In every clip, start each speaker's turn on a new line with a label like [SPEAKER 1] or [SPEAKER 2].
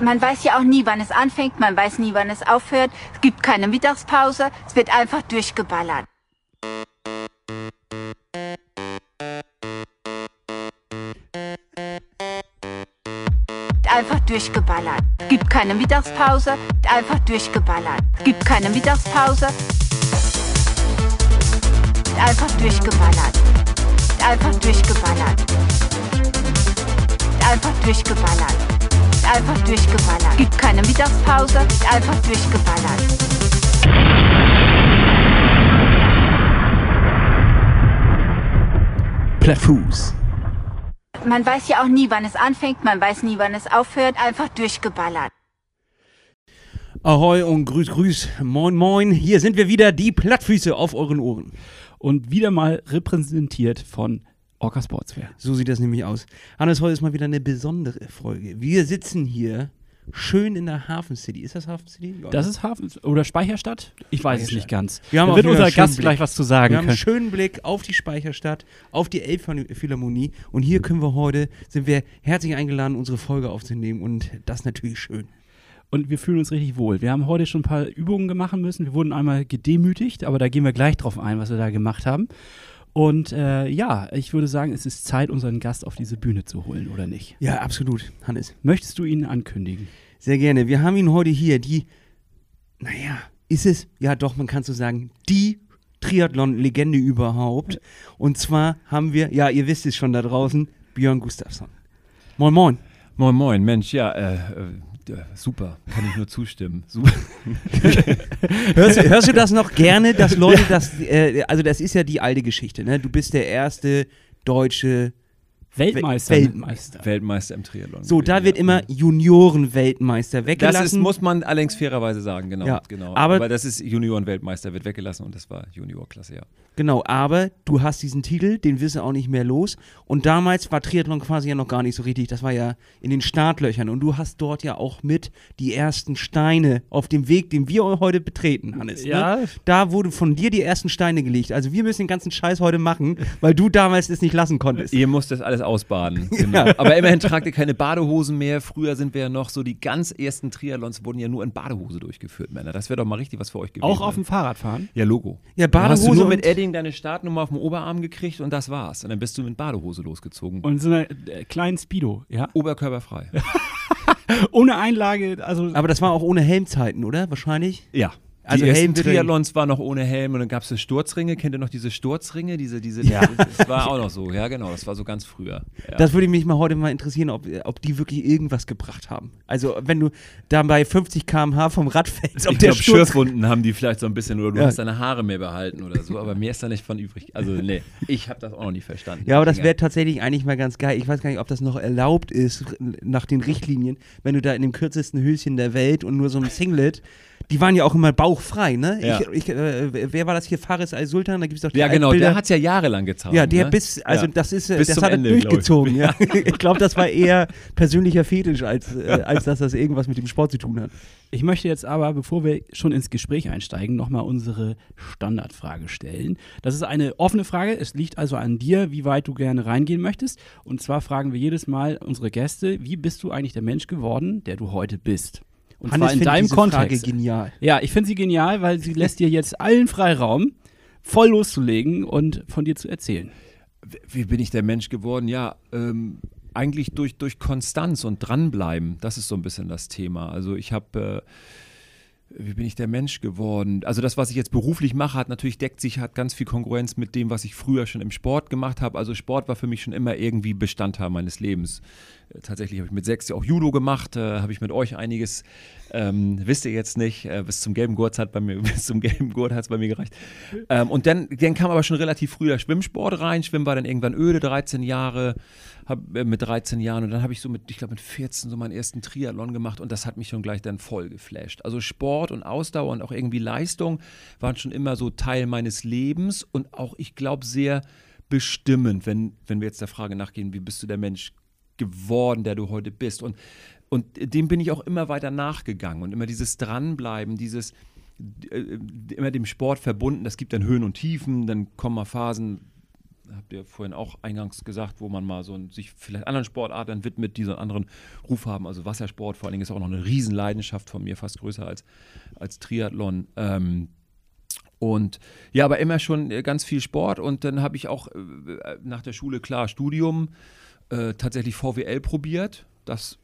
[SPEAKER 1] Man weiß ja auch nie, wann es anfängt, man weiß nie, wann es aufhört. Es gibt keine Mittagspause, es wird einfach durchgeballert. Einfach durchgeballert. Es gibt keine Mittagspause, einfach durchgeballert. Es gibt keine Mittagspause. Einfach durchgeballert. Einfach durchgeballert. Einfach durchgeballert. Einfach durchgeballert. Gibt keine Mittagspause. Einfach durchgeballert.
[SPEAKER 2] Plattfuß.
[SPEAKER 1] Man weiß ja auch nie, wann es anfängt, man weiß nie, wann es aufhört. Einfach durchgeballert.
[SPEAKER 2] Ahoi und grüß, grüß, moin, moin. Hier sind wir wieder, die Plattfüße auf euren Ohren.
[SPEAKER 3] Und wieder mal repräsentiert von Orca Sportswear.
[SPEAKER 2] So sieht das nämlich aus. Hannes, heute ist mal wieder eine besondere Folge. Wir sitzen hier schön in der Hafen City. Ist das Hafen City? Ja,
[SPEAKER 3] Das ist Hafen oder Speicherstadt? Ich weiß es nicht ganz.
[SPEAKER 2] Wir haben
[SPEAKER 3] da wird unser Gast
[SPEAKER 2] Blick.
[SPEAKER 3] gleich was zu sagen
[SPEAKER 2] Wir haben einen
[SPEAKER 3] können.
[SPEAKER 2] schönen Blick auf die Speicherstadt, auf die Elbphilharmonie. Und hier können wir heute, sind wir herzlich eingeladen, unsere Folge aufzunehmen. Und das ist natürlich schön.
[SPEAKER 3] Und wir fühlen uns richtig wohl. Wir haben heute schon ein paar Übungen machen müssen. Wir wurden einmal gedemütigt, aber da gehen wir gleich drauf ein, was wir da gemacht haben. Und äh, ja, ich würde sagen, es ist Zeit, unseren Gast auf diese Bühne zu holen, oder nicht?
[SPEAKER 2] Ja, absolut, Hannes.
[SPEAKER 3] Möchtest du ihn ankündigen?
[SPEAKER 2] Sehr gerne. Wir haben ihn heute hier, die, naja, ist es, ja doch, man kann so sagen, die Triathlon-Legende überhaupt. Und zwar haben wir, ja, ihr wisst es schon da draußen, Björn Gustafsson. Moin, moin.
[SPEAKER 4] Moin, moin, Mensch, ja, äh, äh, äh, super, kann ich nur zustimmen.
[SPEAKER 2] Hörst, du- hörst du das noch gerne, dass Leute das, äh, also das ist ja die alte Geschichte, ne? Du bist der erste deutsche,
[SPEAKER 3] Weltmeister.
[SPEAKER 2] Weltmeister.
[SPEAKER 4] Weltmeister im Triathlon.
[SPEAKER 2] so, da wird
[SPEAKER 4] ja.
[SPEAKER 2] immer Junioren-Weltmeister weggelassen.
[SPEAKER 4] Das ist, muss man allerdings fairerweise sagen, genau.
[SPEAKER 2] Ja,
[SPEAKER 4] genau.
[SPEAKER 2] aber-
[SPEAKER 4] Aber, das ist Junioren-Weltmeister, wird weggelassen und das war Juniorklasse, ja.
[SPEAKER 2] Genau, aber du hast diesen Titel, den wirst du auch nicht mehr los. Und damals war Triathlon quasi ja noch gar nicht so richtig. Das war ja in den Startlöchern. Und du hast dort ja auch mit die ersten Steine auf dem Weg, den wir heute betreten, Hannes.
[SPEAKER 3] Ja.
[SPEAKER 2] Ne? Da wurde von dir die ersten Steine gelegt. Also wir müssen den ganzen Scheiß heute machen, weil du damals es nicht lassen konntest.
[SPEAKER 4] Ihr müsst das alles ausbaden. Genau. Aber immerhin tragt ihr keine Badehosen mehr. Früher sind wir ja noch so, die ganz ersten Triathlons wurden ja nur in Badehose durchgeführt, Männer. Das wäre doch mal richtig was für euch gewesen.
[SPEAKER 3] Auch auf dem Fahrrad fahren?
[SPEAKER 4] Ja, Logo.
[SPEAKER 2] Ja,
[SPEAKER 4] Da hast du
[SPEAKER 2] Badehose
[SPEAKER 4] nur mit Edding deine Startnummer auf dem Oberarm gekriegt und das war's. Und dann bist du mit Badehose losgezogen.
[SPEAKER 3] Und so einer äh, kleinen Speedo, ja?
[SPEAKER 4] Oberkörperfrei.
[SPEAKER 3] Ohne Einlage, also
[SPEAKER 2] Aber das war auch ohne Helmzeiten, oder? Wahrscheinlich?
[SPEAKER 4] Ja.
[SPEAKER 2] Also
[SPEAKER 4] die ersten Triathlons war noch ohne Helm und dann gab es so Sturzringe. Kennt ihr noch diese Sturzringe? Diese, diese,
[SPEAKER 3] Ja.
[SPEAKER 4] Das war auch noch so. Ja, genau. Das war so ganz früher. Ja.
[SPEAKER 2] Das würde mich mal heute mal interessieren, ob, ob die wirklich irgendwas gebracht haben. Also wenn du da bei 50 km/h vom Rad fällst, ob
[SPEAKER 4] ich
[SPEAKER 2] der
[SPEAKER 4] glaube,
[SPEAKER 2] Sturz
[SPEAKER 4] Schürfwunden haben die vielleicht so ein bisschen oder du
[SPEAKER 2] Ja.
[SPEAKER 4] hast deine Haare mehr behalten oder so, aber mir ist da nicht von übrig. Also, nee, ich habe das auch noch nie verstanden.
[SPEAKER 2] Ja, aber das wäre tatsächlich eigentlich mal ganz geil. Ich weiß gar nicht, ob das noch erlaubt ist nach den Richtlinien, wenn du da in dem kürzesten Höschen der Welt und nur so ein Singlet, die waren ja auch immer bauchfrei, ne?
[SPEAKER 4] Ja.
[SPEAKER 2] Ich, ich, äh, wer war das hier? Faris Al-Sultan? Da gibt es doch die
[SPEAKER 4] Ja, genau,
[SPEAKER 2] Altbilder.
[SPEAKER 4] der hat es ja jahrelang getan.
[SPEAKER 2] Ja, der
[SPEAKER 4] ne?
[SPEAKER 2] bis, also
[SPEAKER 4] Ja.
[SPEAKER 2] das ist, äh,
[SPEAKER 4] Bis
[SPEAKER 2] das hat er
[SPEAKER 4] Ende, glaub ich.
[SPEAKER 2] durchgezogen, ja. Ich glaube, das war eher persönlicher Fetisch, als, äh, als dass das irgendwas mit dem Sport zu tun hat.
[SPEAKER 3] Ich möchte jetzt aber, bevor wir schon ins Gespräch einsteigen, nochmal unsere Standardfrage stellen. Das ist eine offene Frage. Es liegt also an dir, wie weit du gerne reingehen möchtest. Und zwar fragen wir jedes Mal unsere Gäste, wie bist du eigentlich der Mensch geworden, der du heute bist? Und
[SPEAKER 2] Hannes
[SPEAKER 3] zwar in deinem
[SPEAKER 2] diese
[SPEAKER 3] Kontext.
[SPEAKER 2] Frage genial.
[SPEAKER 3] Ja, ich finde sie genial, weil sie lässt dir jetzt allen Freiraum, voll loszulegen und von dir zu erzählen.
[SPEAKER 4] Wie bin ich der Mensch geworden? Ja, ähm, eigentlich durch, durch Konstanz und dranbleiben. Das ist so ein bisschen das Thema. Also ich habe, äh, wie bin ich der Mensch geworden? Also das, was ich jetzt beruflich mache, hat natürlich deckt sich, hat ganz viel Konkurrenz mit dem, was ich früher schon im Sport gemacht habe. Also Sport war für mich schon immer irgendwie Bestandteil meines Lebens. Äh, Tatsächlich habe ich mit sechs ja auch Judo gemacht, äh, habe ich mit euch einiges, ähm, wisst ihr jetzt nicht, äh, bis zum gelben Gurt hat bei mir, bis zum gelben Gurt hat es bei mir gereicht. Ähm, und dann, dann kam aber schon relativ früh der Schwimmsport rein. Schwimmen war dann irgendwann öde, 13 Jahre, hab, äh, mit 13 Jahren. Und dann habe ich so mit, ich glaube mit 14 so meinen ersten Triathlon gemacht und das hat mich schon gleich dann voll geflasht. Also Sport und Ausdauer und auch irgendwie Leistung waren schon immer so Teil meines Lebens und auch, ich glaube, sehr bestimmend, wenn, wenn wir jetzt der Frage nachgehen, wie bist du der Mensch geworden, der du heute bist. Und, und dem bin ich auch immer weiter nachgegangen und immer dieses Dranbleiben, dieses äh, immer dem Sport verbunden. Das gibt dann Höhen und Tiefen, dann kommen mal Phasen, habt ihr vorhin auch eingangs gesagt, wo man mal so ein, sich vielleicht anderen Sportarten widmet, die so einen anderen Ruf haben. Also Wassersport vor allen Dingen ist auch noch eine Riesenleidenschaft von mir, fast größer als, als Triathlon. Ähm, und ja, aber immer schon äh, ganz viel Sport und dann habe ich auch äh, nach der Schule klar Studium, äh, tatsächlich VWL probiert. Das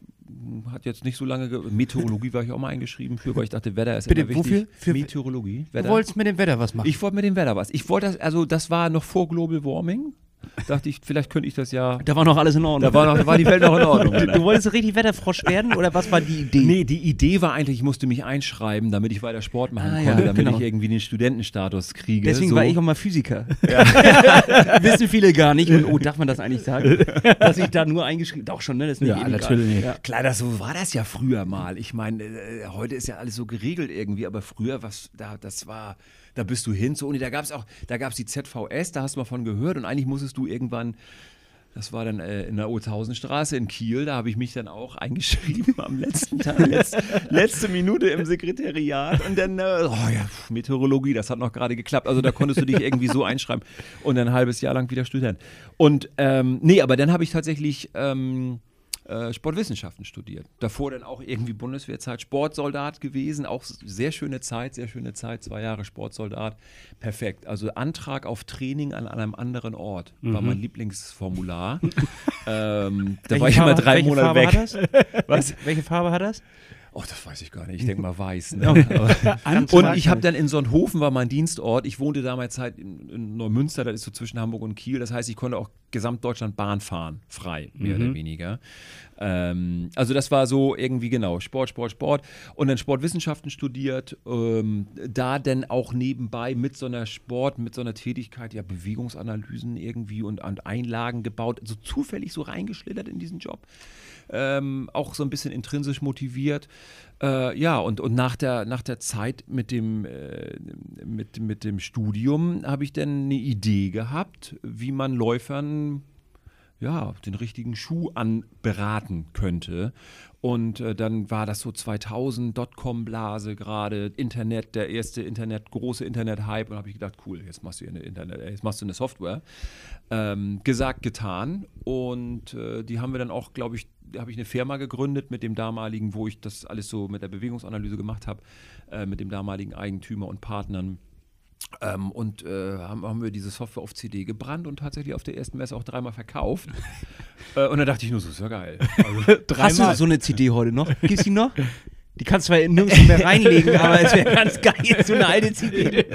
[SPEAKER 4] hat jetzt nicht so lange. Ge Meteorologie war ich auch mal eingeschrieben für, weil ich dachte, Wetter ist
[SPEAKER 2] Bitte,
[SPEAKER 4] immer wichtig.
[SPEAKER 2] wofür? Für-
[SPEAKER 4] Meteorologie.
[SPEAKER 2] Du
[SPEAKER 4] Wetter.
[SPEAKER 2] wolltest mit dem Wetter was machen.
[SPEAKER 4] Ich wollte mit dem Wetter was. Ich wollte das, also das war noch vor Global Warming. Dachte ich, vielleicht könnte ich das ja.
[SPEAKER 2] da war noch alles in Ordnung.
[SPEAKER 4] Da war, noch, da war die Welt noch in Ordnung.
[SPEAKER 2] du, du wolltest richtig Wetterfrosch werden oder was war die Idee?
[SPEAKER 4] Nee, die Idee war eigentlich, ich musste mich einschreiben, damit ich weiter Sport machen
[SPEAKER 2] Ah,
[SPEAKER 4] konnte,
[SPEAKER 2] ja,
[SPEAKER 4] damit
[SPEAKER 2] genau.
[SPEAKER 4] ich irgendwie den Studentenstatus kriege.
[SPEAKER 2] Deswegen
[SPEAKER 4] so.
[SPEAKER 2] war ich auch mal Physiker. Wissen viele gar nicht. Und, oh, darf man das eigentlich sagen? Dass ich da nur eingeschrieben Doch schon, ne? Das ist nicht
[SPEAKER 3] Ja,
[SPEAKER 2] illegal.
[SPEAKER 3] natürlich.
[SPEAKER 2] Ja.
[SPEAKER 4] Klar, das, so war das ja früher mal. Ich meine, äh, heute ist ja alles so geregelt irgendwie, aber früher, was da, das war, da bist du hin zur Uni. Da gab es auch, da gab es die ZVS, da hast du mal von gehört und eigentlich musstest du irgendwann. Das war dann äh, in der Othausenstraße in Kiel. Da habe ich mich dann auch eingeschrieben am letzten Tag, letz, letzte Minute im Sekretariat. Und dann, äh, oh ja, Meteorologie, das hat noch gerade geklappt. Also da konntest du dich irgendwie so einschreiben. Und dann ein halbes Jahr lang wieder Student. Und ähm, nee, aber dann habe ich tatsächlich ähm, äh, Sportwissenschaften studiert. Davor dann auch irgendwie Bundeswehrzeit, Sportsoldat gewesen, auch sehr schöne Zeit, sehr schöne Zeit, zwei Jahre Sportsoldat, perfekt. Also Antrag auf Training an einem anderen Ort war mein Lieblingsformular. ähm, da war ich immer drei
[SPEAKER 2] welche
[SPEAKER 4] Monate
[SPEAKER 2] Farbe
[SPEAKER 4] weg.
[SPEAKER 2] Was? Welche Farbe hat das?
[SPEAKER 4] Oh, das weiß ich gar nicht. Ich denke mal weiß. Ne? Und ich habe dann in Sonnhofen war mein Dienstort. Ich wohnte damals halt in, in Neumünster, das ist so zwischen Hamburg und Kiel. Das heißt, ich konnte auch Gesamtdeutschland Bahn fahren, frei, mehr oder weniger. Ähm, also das war so irgendwie genau, Sport, Sport, Sport. Und dann Sportwissenschaften studiert, ähm, da dann auch nebenbei mit so einer Sport, mit so einer Tätigkeit, ja, Bewegungsanalysen irgendwie und, und Einlagen gebaut, so zufällig so reingeschlittert in diesen Job ähm, auch so ein bisschen intrinsisch motiviert. Äh, ja, und, und nach, der, nach der Zeit mit dem, äh, mit, mit dem Studium habe ich dann eine Idee gehabt, wie man Läufern ja, den richtigen Schuh anberaten könnte. Und äh, dann war das so 2000, Dotcom-Blase gerade, Internet, der erste Internet, große Internet-Hype. Und habe ich gedacht, cool, jetzt machst du eine Internet, äh, jetzt machst du eine Software. Ähm, gesagt, getan. Und äh, die haben wir dann auch, glaube ich, habe ich eine Firma gegründet mit dem damaligen, wo ich das alles so mit der Bewegungsanalyse gemacht habe, äh, mit dem damaligen Eigentümer und Partnern. Ähm, und äh, haben, haben wir diese Software auf CD gebrannt und tatsächlich auf der ersten Messe auch dreimal verkauft. äh, und da dachte ich nur so, ist ja geil. Also,
[SPEAKER 2] Hast du so eine CD heute noch? Gibt's die noch? Die kannst du zwar nirgends mehr reinlegen, aber es wäre ganz geil, so eine alte CD.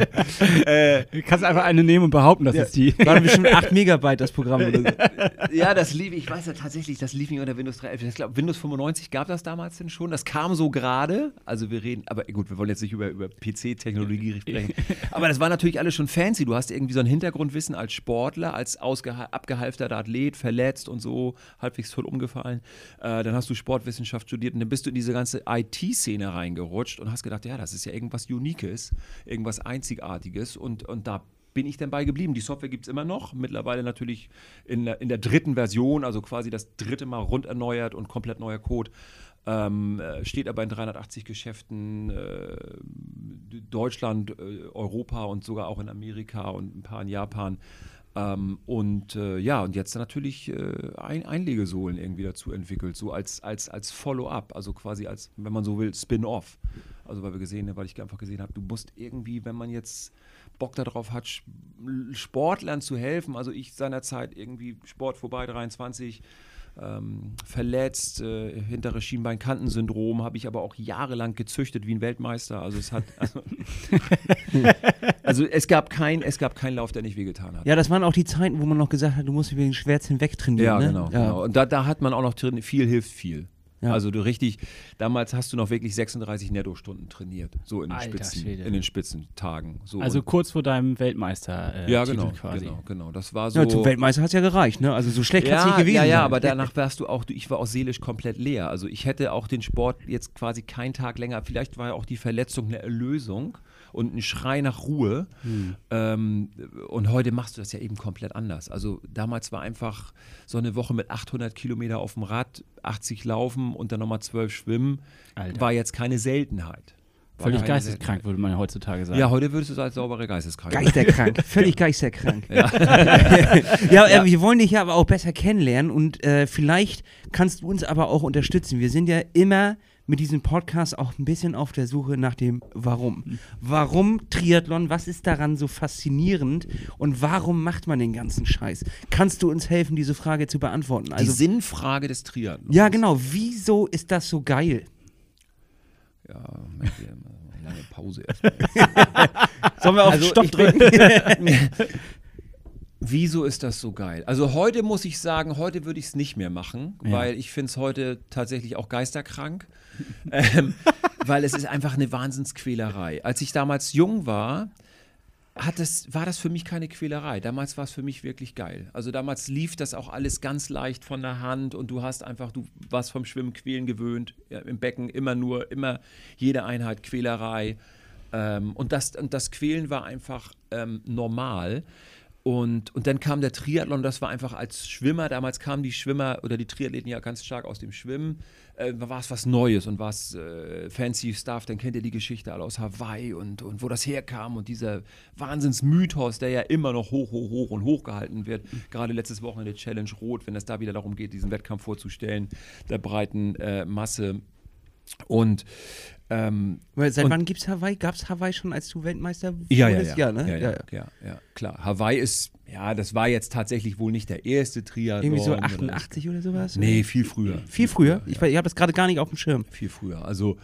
[SPEAKER 3] Du kannst einfach eine nehmen und behaupten, das ist die.
[SPEAKER 2] Waren bestimmt 8 Megabyte das Programm oder so.
[SPEAKER 4] ja, das lief, ich weiß ja tatsächlich, das lief nicht unter Windows 3.11. Ich glaube, Windows 95 gab das damals denn schon. Das kam so gerade. Also wir reden, aber gut, wir wollen jetzt nicht über, über PC-Technologie sprechen. Aber das war natürlich alles schon fancy. Du hast irgendwie so ein Hintergrundwissen als Sportler, als abgehalfterter Athlet, verletzt und so, halbwegs toll umgefallen. Äh, dann hast du Sportwissenschaft studiert und dann bist du in diese ganze IT-Szene reingerutscht und hast gedacht, ja, das ist ja irgendwas Uniques, irgendwas Einzigartiges und, und da bin ich dann bei geblieben. Die Software gibt es immer noch, mittlerweile natürlich in der, in der dritten Version, also quasi das dritte Mal rund erneuert und komplett neuer Code. Ähm, äh, steht aber in 380 Geschäften, äh, Deutschland, äh, Europa und sogar auch in Amerika und ein paar in Japan. Ähm, und äh, ja, und jetzt natürlich äh, ein Einlegesohlen irgendwie dazu entwickelt, so als, als, als Follow-up, also quasi als, wenn man so will, Spin-off. Also weil wir gesehen, weil ich einfach gesehen habe, du musst irgendwie, wenn man jetzt Bock darauf hat, Sportlern zu helfen, also ich seinerzeit irgendwie Sport vorbei 23, ähm, verletzt, äh, hintere Schienbeinkantensyndrom, habe ich aber auch jahrelang gezüchtet wie ein Weltmeister. Also es hat, also, also es gab kein, es gab keinen Lauf, der nicht wehgetan hat.
[SPEAKER 2] Ja, das waren auch die Zeiten, wo man noch gesagt hat, du musst über den Schmerz hinweg trainieren.
[SPEAKER 4] Ja,
[SPEAKER 2] ne?
[SPEAKER 4] genau,
[SPEAKER 2] Ja.
[SPEAKER 4] genau. Und da, da hat man auch noch drin, viel hilft viel.
[SPEAKER 2] Ja.
[SPEAKER 4] Also du richtig, damals hast du noch wirklich 36 Nettostunden trainiert, so in den,
[SPEAKER 3] Alter
[SPEAKER 4] Spitzen,
[SPEAKER 3] Schwede.
[SPEAKER 4] in den Spitzentagen. So
[SPEAKER 3] Also kurz vor deinem Weltmeister äh,
[SPEAKER 4] ja, genau,
[SPEAKER 3] quasi.
[SPEAKER 4] genau, genau. Das war so.
[SPEAKER 2] Ja, zum Weltmeister hat es ja gereicht, ne? Also so schlecht kann es
[SPEAKER 4] ja,
[SPEAKER 2] nicht gewesen
[SPEAKER 4] ja, ja,
[SPEAKER 2] sein.
[SPEAKER 4] aber danach warst du auch, du- ich war auch seelisch komplett leer. Also ich hätte auch den Sport jetzt quasi keinen Tag länger, vielleicht war ja auch die Verletzung eine Erlösung und ein Schrei nach Ruhe. Ähm, und heute machst du das ja eben komplett anders. Also damals war einfach so eine Woche mit 800 Kilometer auf dem Rad, 80 laufen und dann nochmal 12 schwimmen,
[SPEAKER 3] Alter.
[SPEAKER 4] war jetzt keine Seltenheit.
[SPEAKER 3] Völlig
[SPEAKER 4] eine sehr-
[SPEAKER 3] geisteskrank, würde man ja heutzutage sagen.
[SPEAKER 4] Ja, heute würdest du es als saubere Geisteskrank.
[SPEAKER 2] Geisterkrank, völlig geisterkrank. Ja, Äh, wir wollen dich ja aber auch besser kennenlernen und äh, vielleicht kannst du uns aber auch unterstützen. Wir sind ja immer mit diesem Podcast auch ein bisschen auf der Suche nach dem Warum. Warum Triathlon? Was ist daran so faszinierend und warum macht man den ganzen Scheiß? Kannst du uns helfen, diese Frage zu beantworten?
[SPEAKER 4] Die
[SPEAKER 2] Also,
[SPEAKER 4] Sinnfrage des Triathlons.
[SPEAKER 2] ja, genau. Wieso ist das so geil?
[SPEAKER 4] Ja, lange Pause erstmal.
[SPEAKER 2] Sollen wir auf
[SPEAKER 4] Also,
[SPEAKER 2] Stopp drücken?
[SPEAKER 4] Wieso ist das so geil? Also heute muss ich sagen, heute würde ich es nicht mehr machen,
[SPEAKER 3] Ja.
[SPEAKER 4] weil ich finde es heute tatsächlich auch geisterkrank, ähm, weil es ist einfach eine Wahnsinnsquälerei. Als ich damals jung war, hat es, war das für mich keine Quälerei. Damals war es für mich wirklich geil. Also damals lief das auch alles ganz leicht von der Hand und du hast einfach, du warst vom Schwimmen quälen gewöhnt, ja, im Becken immer nur, immer jede Einheit Quälerei. Ähm, und, das, und das Quälen war einfach ähm, normal. Und, und dann kam der Triathlon, das war einfach als Schwimmer, damals kamen die Schwimmer oder die Triathleten ja ganz stark aus dem Schwimmen, äh, war es was Neues und was äh, fancy Stuff, dann kennt ihr die Geschichte alle aus Hawaii und, und wo das herkam und dieser Wahnsinnsmythos, der ja immer noch hoch, hoch, hoch und hoch gehalten wird. Gerade letztes Wochenende Challenge Rot, wenn es da wieder darum geht, diesen Wettkampf vorzustellen, der breiten äh, Masse. Und ähm,
[SPEAKER 2] Seit
[SPEAKER 4] Und-
[SPEAKER 2] wann gibt es Hawaii? Gab es Hawaii schon, als du Weltmeister
[SPEAKER 4] Ja, ja,
[SPEAKER 2] wurdest?
[SPEAKER 4] ja.
[SPEAKER 2] ne?
[SPEAKER 4] ja, ja, ja, ja, klar. Hawaii ist, ja, das war jetzt tatsächlich wohl nicht der erste Triathlon.
[SPEAKER 2] Irgendwie so
[SPEAKER 4] oder-
[SPEAKER 2] 88 oder sowas?
[SPEAKER 4] Nee, viel früher.
[SPEAKER 2] Viel früher? Ich, ich habe das gerade gar nicht auf dem Schirm.
[SPEAKER 4] Viel früher. Also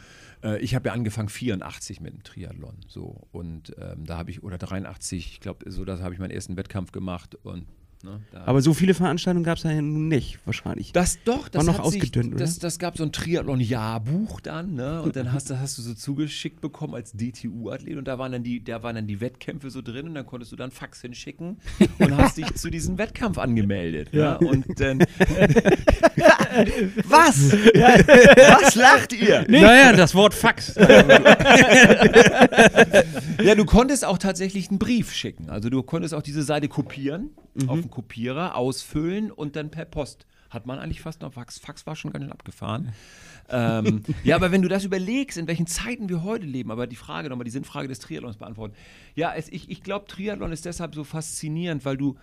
[SPEAKER 4] äh, ich habe ja angefangen 84 mit dem Triathlon. So. Und ähm, da habe ich, oder 83, ich glaube, so da habe ich meinen ersten Wettkampf gemacht und ne,
[SPEAKER 2] Aber so viele Veranstaltungen gab es ja nun nicht, wahrscheinlich.
[SPEAKER 4] Das doch, das
[SPEAKER 2] noch
[SPEAKER 4] hat sich,
[SPEAKER 2] ausgedünnt, oder?
[SPEAKER 4] Das, das gab so ein Triathlon-Jahrbuch dann, ne? Und dann hast, du- hast du so zugeschickt bekommen als DTU-Athlet und da waren dann die, da waren dann die Wettkämpfe so drin und dann konntest du dann Fax hinschicken und hast dich zu diesem Wettkampf angemeldet. Ja. Ne? Und dann. Was? Was lacht ihr?
[SPEAKER 2] Naja, das Wort Fax.
[SPEAKER 4] Ja, du konntest auch tatsächlich einen Brief schicken. Also du konntest auch diese Seite kopieren,
[SPEAKER 2] Mhm.
[SPEAKER 4] auf den Kopierer, ausfüllen und dann per Post. Hat man eigentlich fast noch Fax. Fax war schon ganz schön abgefahren. ähm, ja, aber wenn du das überlegst, in welchen Zeiten wir heute leben, aber die Frage nochmal, die Sinnfrage des Triathlons beantworten. Ja, es, ich, ich glaube, Triathlon ist deshalb so faszinierend, weil du,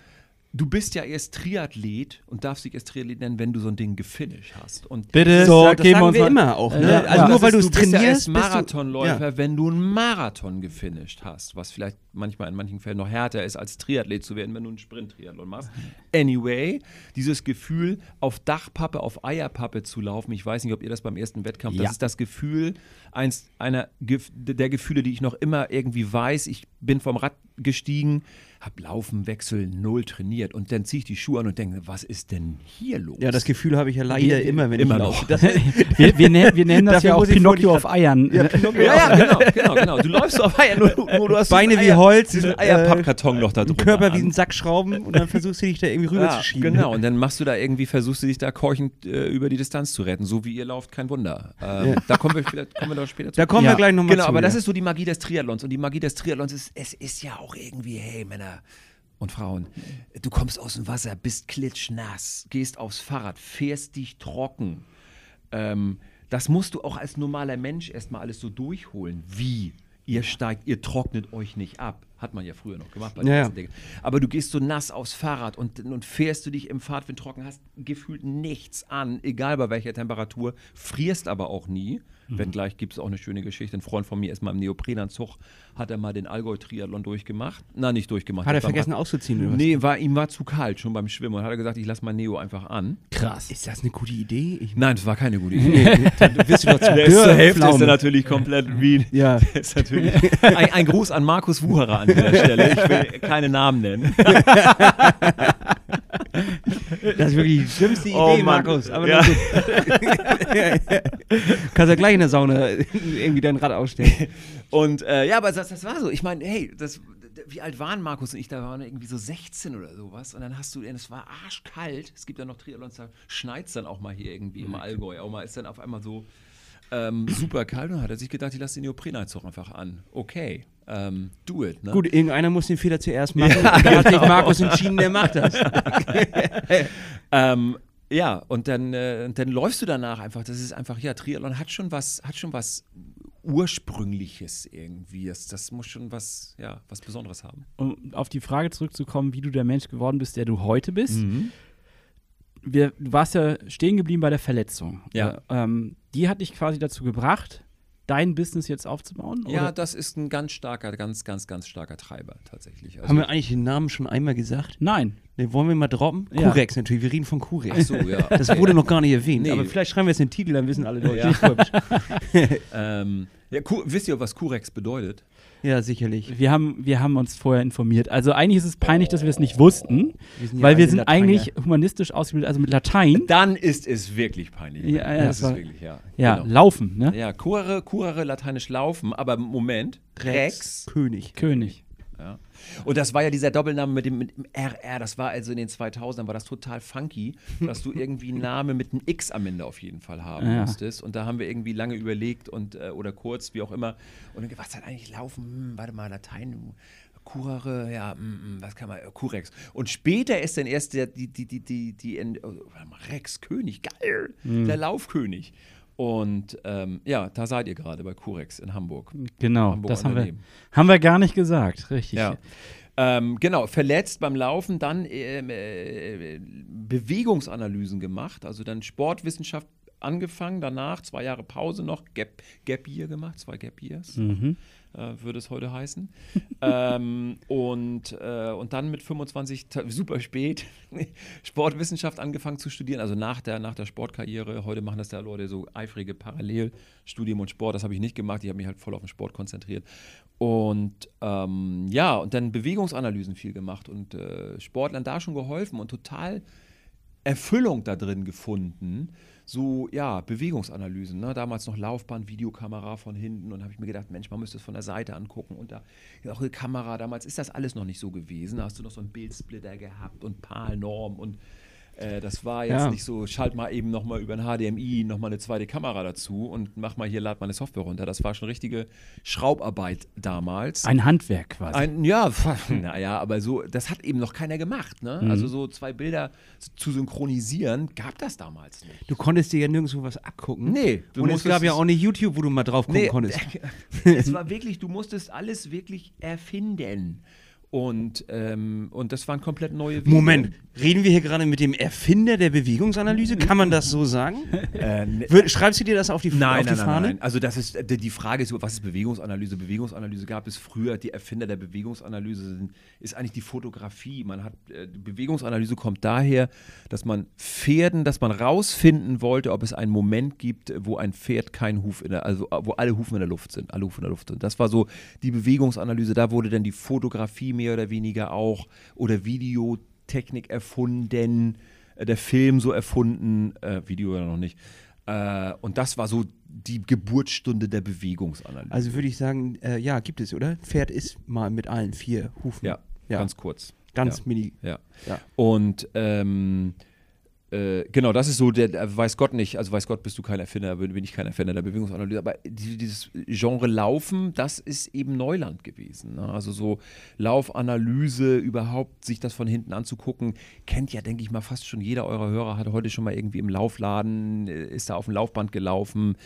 [SPEAKER 4] du bist ja erst Triathlet und darfst dich erst Triathlet nennen, wenn du so ein Ding gefinisht hast. Und
[SPEAKER 3] Bitte,
[SPEAKER 2] So,
[SPEAKER 3] so,
[SPEAKER 2] das
[SPEAKER 3] geben wir
[SPEAKER 2] sagen
[SPEAKER 3] uns
[SPEAKER 2] wir immer auch. Ne?
[SPEAKER 3] Ja,
[SPEAKER 2] also
[SPEAKER 3] ja.
[SPEAKER 2] nur weil
[SPEAKER 4] ist,
[SPEAKER 2] du es
[SPEAKER 4] du bist ja
[SPEAKER 2] trainierst,
[SPEAKER 4] erst
[SPEAKER 2] bist du-
[SPEAKER 4] Marathonläufer,
[SPEAKER 2] Ja.
[SPEAKER 4] wenn du einen Marathon gefinisht hast, was vielleicht manchmal in manchen Fällen noch härter ist, als Triathlet zu werden, wenn du einen Sprint-Triathlon machst. Anyway, dieses Gefühl, auf Dachpappe, auf Eierpappe zu laufen, ich weiß nicht, ob ihr das beim ersten Wettkampf, das ist das Gefühl, eins einer der Gefühle, die ich noch immer irgendwie weiß. Ich bin vom Rad gestiegen, hab Laufen, Wechsel, null trainiert und dann ziehe ich die Schuhe an und denke, was ist denn hier los?
[SPEAKER 2] Ja, das Gefühl habe ich ja leider
[SPEAKER 4] Wir-
[SPEAKER 2] immer, wenn
[SPEAKER 4] immer
[SPEAKER 2] ich
[SPEAKER 4] noch.
[SPEAKER 2] laufe. Das,
[SPEAKER 3] wir, wir, nennen, wir nennen das ja auch Pinocchio auf Eiern.
[SPEAKER 2] ja, Pinocchio
[SPEAKER 4] Ja, ja, genau, genau, genau. Du läufst so auf Eier, nur, nur du hast
[SPEAKER 2] Beine wie
[SPEAKER 4] Eier-
[SPEAKER 2] Holz,
[SPEAKER 4] diesen
[SPEAKER 2] äh,
[SPEAKER 4] Eierpappkarton noch da
[SPEAKER 2] ein
[SPEAKER 4] drüber.
[SPEAKER 2] Körper wie
[SPEAKER 4] an.
[SPEAKER 2] ein Sack Schrauben und dann versuchst du dich da irgendwie rüber
[SPEAKER 4] ja,
[SPEAKER 2] zu schieben.
[SPEAKER 4] Genau, und dann machst du da irgendwie, versuchst du dich da keuchend äh, über die Distanz zu retten. So wie ihr lauft, kein Wunder. Ähm, Da kommen wir, später, kommen wir da später zu.
[SPEAKER 2] Da kommen
[SPEAKER 3] Ja.
[SPEAKER 2] wir gleich nochmal
[SPEAKER 4] Genau,
[SPEAKER 2] zu.
[SPEAKER 4] aber das ist so die Magie des Triathlons. Und die Magie des Triathlons ist, es ist ja auch irgendwie, hey Männer und Frauen, du kommst aus dem Wasser, bist klitschnass, gehst aufs Fahrrad, fährst dich trocken. Ähm, das musst du auch als normaler Mensch erstmal alles so durchholen. Wie? Ihr steigt, ihr trocknet euch nicht ab. Hat man ja früher noch gemacht bei den
[SPEAKER 2] Ja,
[SPEAKER 4] Dingen. Aber du gehst so nass aufs Fahrrad und, und fährst du dich im Fahrtwind trocken, hast gefühlt nichts an, egal bei welcher Temperatur, frierst aber auch nie.
[SPEAKER 2] Mhm.
[SPEAKER 4] Wenngleich gibt es auch eine schöne Geschichte. Ein Freund von mir ist mal im Neoprenanzug, hat er mal den Allgäu-Triathlon durchgemacht. Na, nicht durchgemacht.
[SPEAKER 2] Hat er vergessen
[SPEAKER 4] Rad-
[SPEAKER 2] auszuziehen oder was?
[SPEAKER 4] Nee, war, ihm war zu kalt schon beim Schwimmen und hat er gesagt, ich lasse mein Neo einfach an.
[SPEAKER 3] Krass.
[SPEAKER 2] Ist das eine gute Idee? Ich,
[SPEAKER 4] Nein, das war keine gute Idee.
[SPEAKER 2] dann bist du doch zu
[SPEAKER 4] Der ist zur Hälfte ist er natürlich komplett wie.
[SPEAKER 2] Ja.
[SPEAKER 4] Ist natürlich ein, ein Gruß an Markus Wucherer an dieser Stelle. Ich will keine Namen nennen.
[SPEAKER 2] Das ist wirklich die schlimmste Idee,
[SPEAKER 4] Oh.
[SPEAKER 2] Markus. Aber
[SPEAKER 4] Ja.
[SPEAKER 2] Kannst ja gleich in der Sauna irgendwie dein Rad ausstellen.
[SPEAKER 4] Und äh, ja, aber das, das war so. Ich meine, hey, das, wie alt waren Markus und ich? Da waren wir irgendwie so 16 oder sowas. Und dann hast du, es war arschkalt. Es gibt ja noch Triathlons, da schneit es dann auch mal hier irgendwie im Allgäu. Auch mal ist dann auf einmal so ähm, super kalt. Und dann hat er sich gedacht, ich lasse den Neoprenanzug einfach an. Okay, ähm, do it. Ne?
[SPEAKER 2] Gut, irgendeiner muss den Fehler zuerst machen. und da hat sich Markus entschieden, der macht das.
[SPEAKER 4] Ähm, ja, und dann, äh, dann läufst du danach einfach. Das ist einfach, ja, Triathlon hat schon was, hat schon was Ursprüngliches irgendwie. Das, das muss schon was, ja, was Besonderes haben.
[SPEAKER 3] Um auf die Frage zurückzukommen, wie du der Mensch geworden bist, der du heute bist.
[SPEAKER 4] Mhm.
[SPEAKER 3] Wir, du warst ja stehen geblieben bei der Verletzung.
[SPEAKER 4] Ja.
[SPEAKER 3] Äh, ähm, die hat dich quasi dazu gebracht, dein Business jetzt aufzubauen?
[SPEAKER 4] Ja,
[SPEAKER 3] oder?
[SPEAKER 4] das ist ein ganz starker, ganz, ganz, ganz starker Treiber tatsächlich. Also,
[SPEAKER 2] Haben wir eigentlich den Namen schon einmal gesagt?
[SPEAKER 3] Nein.
[SPEAKER 2] Ne, wollen wir mal droppen?
[SPEAKER 3] Ja.
[SPEAKER 2] Curex natürlich, wir reden von Curex.
[SPEAKER 4] ach so, ja.
[SPEAKER 2] Das wurde noch gar nicht erwähnt,
[SPEAKER 4] Nee.
[SPEAKER 2] aber vielleicht schreiben wir jetzt den Titel, dann wissen alle Leute.
[SPEAKER 4] Ja. Ähm, ja, wisst ihr, was Curex bedeutet?
[SPEAKER 2] Ja sicherlich.
[SPEAKER 3] Wir haben, wir haben uns vorher informiert. Also eigentlich ist es peinlich, dass wir es nicht wussten,
[SPEAKER 2] Wir
[SPEAKER 3] weil wir sind
[SPEAKER 2] Lateiner.
[SPEAKER 3] eigentlich humanistisch ausgebildet, also mit Latein.
[SPEAKER 4] Dann ist es wirklich peinlich.
[SPEAKER 3] Ja, ja,
[SPEAKER 4] das,
[SPEAKER 3] das war-
[SPEAKER 4] ist wirklich, ja.
[SPEAKER 3] Ja,
[SPEAKER 4] Genau.
[SPEAKER 3] laufen, ne?
[SPEAKER 4] Ja, curere, curere, lateinisch laufen, aber Moment, Rex.
[SPEAKER 2] König.
[SPEAKER 3] König.
[SPEAKER 4] Ja. Und das war ja dieser Doppelname mit dem, mit dem RR, das war also in den 2000ern, war das total funky, dass du irgendwie einen Namen mit einem X am Ende auf jeden Fall haben
[SPEAKER 3] Ja.
[SPEAKER 4] musstest. Und da haben wir irgendwie lange überlegt und, äh, oder kurz, wie auch immer. Und dann, was hat eigentlich laufen? Hm, warte mal, Latein, Curare, ja, mm, mm, was kann man, Curex. Und später ist dann erst der, die, die, die, die, die, oh, Rex, König, geil, der Laufkönig. Und ähm, ja, da seid ihr gerade bei Curex in Hamburg.
[SPEAKER 3] Genau,
[SPEAKER 4] Hamburger
[SPEAKER 3] das haben wir, haben wir gar nicht gesagt, richtig.
[SPEAKER 4] Ja. Ähm, genau, verletzt beim Laufen, dann ähm, äh, Bewegungsanalysen gemacht, also dann Sportwissenschaft angefangen, danach zwei Jahre Pause noch, Gap, Gap Year gemacht, zwei Gap Years,
[SPEAKER 3] Mhm.
[SPEAKER 4] Äh, würde es heute heißen. ähm, und, äh, und dann mit 25, ta- super spät, Sportwissenschaft angefangen zu studieren, also nach der, nach der Sportkarriere. Heute machen das ja Leute so eifrige Parallelstudium und Sport, das habe ich nicht gemacht, ich habe mich halt voll auf den Sport konzentriert. Und ähm, ja, und dann Bewegungsanalysen viel gemacht und äh, Sportlern da schon geholfen und total Erfüllung da drin gefunden. So, ja, Bewegungsanalysen. Ne? Damals noch Laufband, Videokamera von hinten. Und habe ich mir gedacht, Mensch, man müsste es von der Seite angucken. Und da ja, auch eine Kamera. Damals ist das alles noch nicht so gewesen. Da hast du noch so einen Bildsplitter gehabt und PAL-Norm. Und äh, das war jetzt
[SPEAKER 3] Ja.
[SPEAKER 4] nicht so, schalt mal eben nochmal über ein HDMI nochmal eine zweite Kamera dazu und mach mal hier, lad mal eine Software runter. Das war schon richtige Schraubarbeit damals.
[SPEAKER 3] Ein Handwerk quasi.
[SPEAKER 4] Ein, ja, naja, aber so, das hat eben noch keiner gemacht. Ne?
[SPEAKER 3] Mhm.
[SPEAKER 4] Also so zwei Bilder zu synchronisieren, gab das damals nicht.
[SPEAKER 2] Du konntest dir ja nirgendwo was abgucken.
[SPEAKER 4] Nee, du
[SPEAKER 2] Und es gab ja auch nicht YouTube, wo du mal drauf gucken
[SPEAKER 4] Nee,
[SPEAKER 2] konntest.
[SPEAKER 4] es war wirklich, du musstest alles wirklich erfinden. Und, ähm, und das waren komplett neue Wege.
[SPEAKER 2] Moment, reden wir hier gerade mit dem Erfinder der Bewegungsanalyse? Kann man das so sagen?
[SPEAKER 4] Äh, ne-
[SPEAKER 2] Schreibst du dir das auf die,
[SPEAKER 4] Nein,
[SPEAKER 2] auf die
[SPEAKER 4] nein, nein,
[SPEAKER 2] Fahne?
[SPEAKER 4] nein, nein. Also das ist die die Frage ist, was ist Bewegungsanalyse? Bewegungsanalyse gab es früher. Die Erfinder der Bewegungsanalyse sind, ist eigentlich die Fotografie. Man hat äh, die Bewegungsanalyse kommt daher, dass man Pferden, dass man rausfinden wollte, ob es einen Moment gibt, wo ein Pferd kein Huf in der, also wo alle Hufen in der Luft sind, alle Hufen in der Luft sind. Das war so die Bewegungsanalyse. Da wurde dann die Fotografie mehr oder weniger auch oder Videotechnik erfunden, äh, der Film so erfunden, äh, Video ja noch nicht. Äh, und das war so die Geburtsstunde der Bewegungsanalyse.
[SPEAKER 2] Also würde ich sagen, äh, ja, gibt es, oder? Pferd ist mal mit allen vier Hufen.
[SPEAKER 4] ja,
[SPEAKER 2] ja.
[SPEAKER 4] ganz kurz.
[SPEAKER 2] Ganz
[SPEAKER 4] ja.
[SPEAKER 2] mini.
[SPEAKER 4] Ja.
[SPEAKER 2] Ja.
[SPEAKER 4] Und ähm, äh, genau, das ist so, der, weiß Gott nicht, also weiß Gott, bist du kein Erfinder, bin ich kein Erfinder der Bewegungsanalyse, aber die, dieses Genre Laufen, das ist eben Neuland gewesen. Ne? Also so Laufanalyse, überhaupt sich das von hinten anzugucken, kennt ja, denke ich mal, fast schon jeder eurer Hörer hat heute schon mal irgendwie im Laufladen, äh, ist da auf dem Laufband gelaufen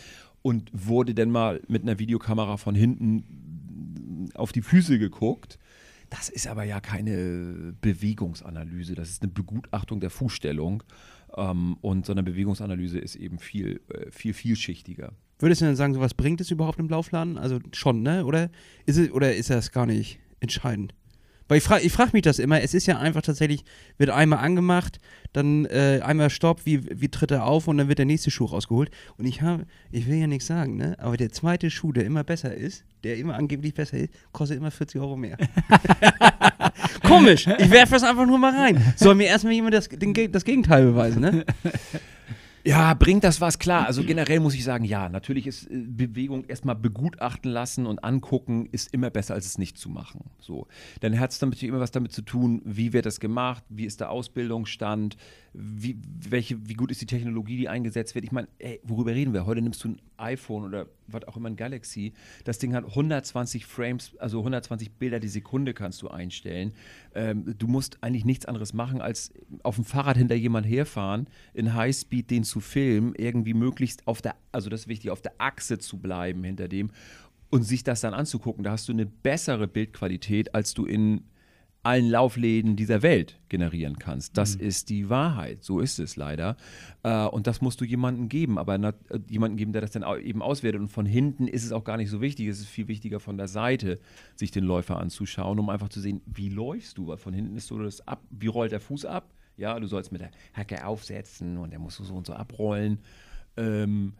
[SPEAKER 4] und wurde dann mal mit einer Videokamera von hinten auf die Füße geguckt. Das ist aber ja keine Bewegungsanalyse, das ist eine Begutachtung der Fußstellung. Ähm, und so eine Bewegungsanalyse ist eben viel, äh, viel vielschichtiger.
[SPEAKER 2] Würdest du dann sagen, so was bringt es überhaupt im Laufladen? Also schon, ne? Oder ist es, oder ist das gar nicht entscheidend? Weil ich frage ich frag mich das immer, es ist ja einfach tatsächlich, wird einmal angemacht, dann äh, einmal Stopp, wie, wie tritt er auf und dann wird der nächste Schuh rausgeholt. Und ich habe, ich will ja nichts sagen, ne? Aber der zweite Schuh, der immer besser ist, der immer angeblich besser ist, kostet immer 40 Euro mehr. Komisch, ich werfe das einfach nur mal rein. Soll mir erstmal jemand das, den, das Gegenteil beweisen, ne?
[SPEAKER 4] Ja, bringt das was klar? Also generell muss ich sagen, ja, natürlich ist äh, Bewegung erstmal begutachten lassen und angucken ist immer besser, als es nicht zu machen. So. Dann hat es natürlich immer was damit zu tun, wie wird das gemacht, wie ist der Ausbildungsstand, wie, welche, wie gut ist die Technologie, die eingesetzt wird. Ich meine, worüber reden wir? Heute nimmst du einen iPhone oder was auch immer ein Galaxy. Das Ding hat 120 Frames, also 120 Bilder die Sekunde kannst du einstellen. Ähm, du musst eigentlich nichts anderes machen, als auf dem Fahrrad hinter jemand herfahren, in Highspeed den zu filmen, irgendwie möglichst auf der, also das ist wichtig, auf der Achse zu bleiben hinter dem und sich das dann anzugucken. Da hast du eine bessere Bildqualität, als du in allen Laufläden dieser Welt generieren kannst. Das mhm. ist die Wahrheit. So ist es leider. Äh, und das musst du jemandem geben, aber na, äh, jemanden geben, der das dann eben auswertet. Und von hinten ist es auch gar nicht so wichtig. Es ist viel wichtiger von der Seite, sich den Läufer anzuschauen, um einfach zu sehen, wie läufst du. Weil von hinten ist so das ab, wie rollt der Fuß ab? Ja, du sollst mit der Hacke aufsetzen und der muss so und so abrollen. Ähm,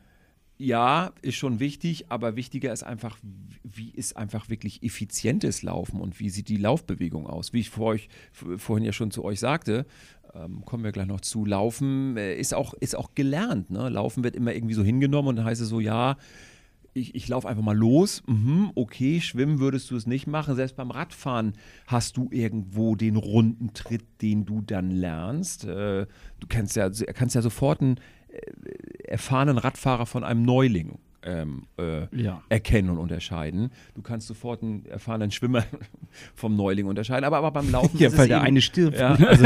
[SPEAKER 4] ja, ist schon wichtig, aber wichtiger ist einfach, wie ist einfach wirklich effizientes Laufen und wie sieht die Laufbewegung aus? Wie ich vor euch, vorhin ja schon zu euch sagte, ähm, kommen wir gleich noch zu, Laufen äh, ist, auch, ist auch gelernt. Ne? Laufen wird immer irgendwie so hingenommen und dann heißt es so, ja, ich, ich laufe einfach mal los. Mhm, okay, schwimmen würdest du es nicht machen. Selbst beim Radfahren hast du irgendwo den runden Tritt, den du dann lernst. Äh, du kannst ja, kannst ja sofort äh, erfahrenen Radfahrer von einem Neuling ähm, äh, ja. erkennen und unterscheiden. Du kannst sofort einen erfahrenen Schwimmer vom Neuling unterscheiden, aber, aber beim Laufen
[SPEAKER 2] ja, weil der eben, eine stirbt.
[SPEAKER 4] Ja, also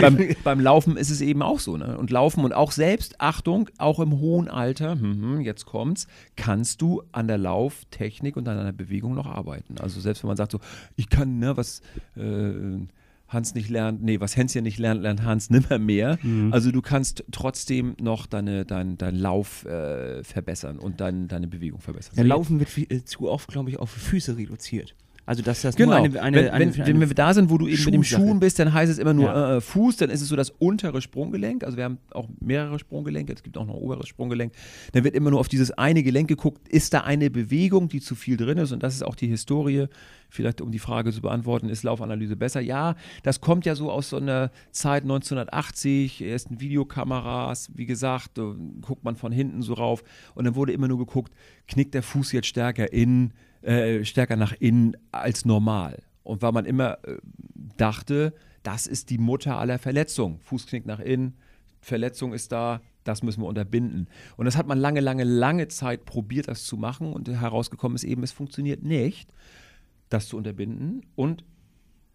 [SPEAKER 4] beim, beim, Laufen ist es eben auch so. Ne? Und Laufen und auch selbst, Achtung, auch im hohen Alter, mh, jetzt kommt's, kannst du an der Lauftechnik und an deiner Bewegung noch arbeiten. Also selbst wenn man sagt so, ich kann, ne, was äh, Hans nicht lernt, nee, was Hänschen nicht lernt, lernt Hans nimmer mehr. Mhm. Also du kannst trotzdem noch deine, dein, dein Lauf äh, verbessern und dein, deine Bewegung verbessern.
[SPEAKER 2] Ja, Laufen wird viel, äh, zu oft, glaube ich, auf Füße reduziert. Also dass das
[SPEAKER 4] genau. eine, eine, wenn, eine, wenn, wenn, wir da sind, wo du eben mit dem Schuhen bist, dann heißt es immer nur ja. äh, Fuß, dann ist es so das untere Sprunggelenk. Also wir haben auch mehrere Sprunggelenke, es gibt auch noch ein oberes Sprunggelenk. Dann wird immer nur auf dieses eine Gelenk geguckt, ist da eine Bewegung, die zu viel drin ist? Und das ist auch die Historie, vielleicht um die Frage zu beantworten, ist Laufanalyse besser? Ja, das kommt ja so aus so einer Zeit 1980, ersten Videokameras, wie gesagt, guckt man von hinten so rauf und dann wurde immer nur geguckt, knickt der Fuß jetzt stärker in, äh, stärker nach innen als normal. Und weil man immer äh, dachte, das ist die Mutter aller Verletzungen. Fußknick nach innen, Verletzung ist da, das müssen wir unterbinden. Und das hat man lange, lange, lange Zeit probiert, das zu machen. Und herausgekommen ist eben, es funktioniert nicht, das zu unterbinden. Und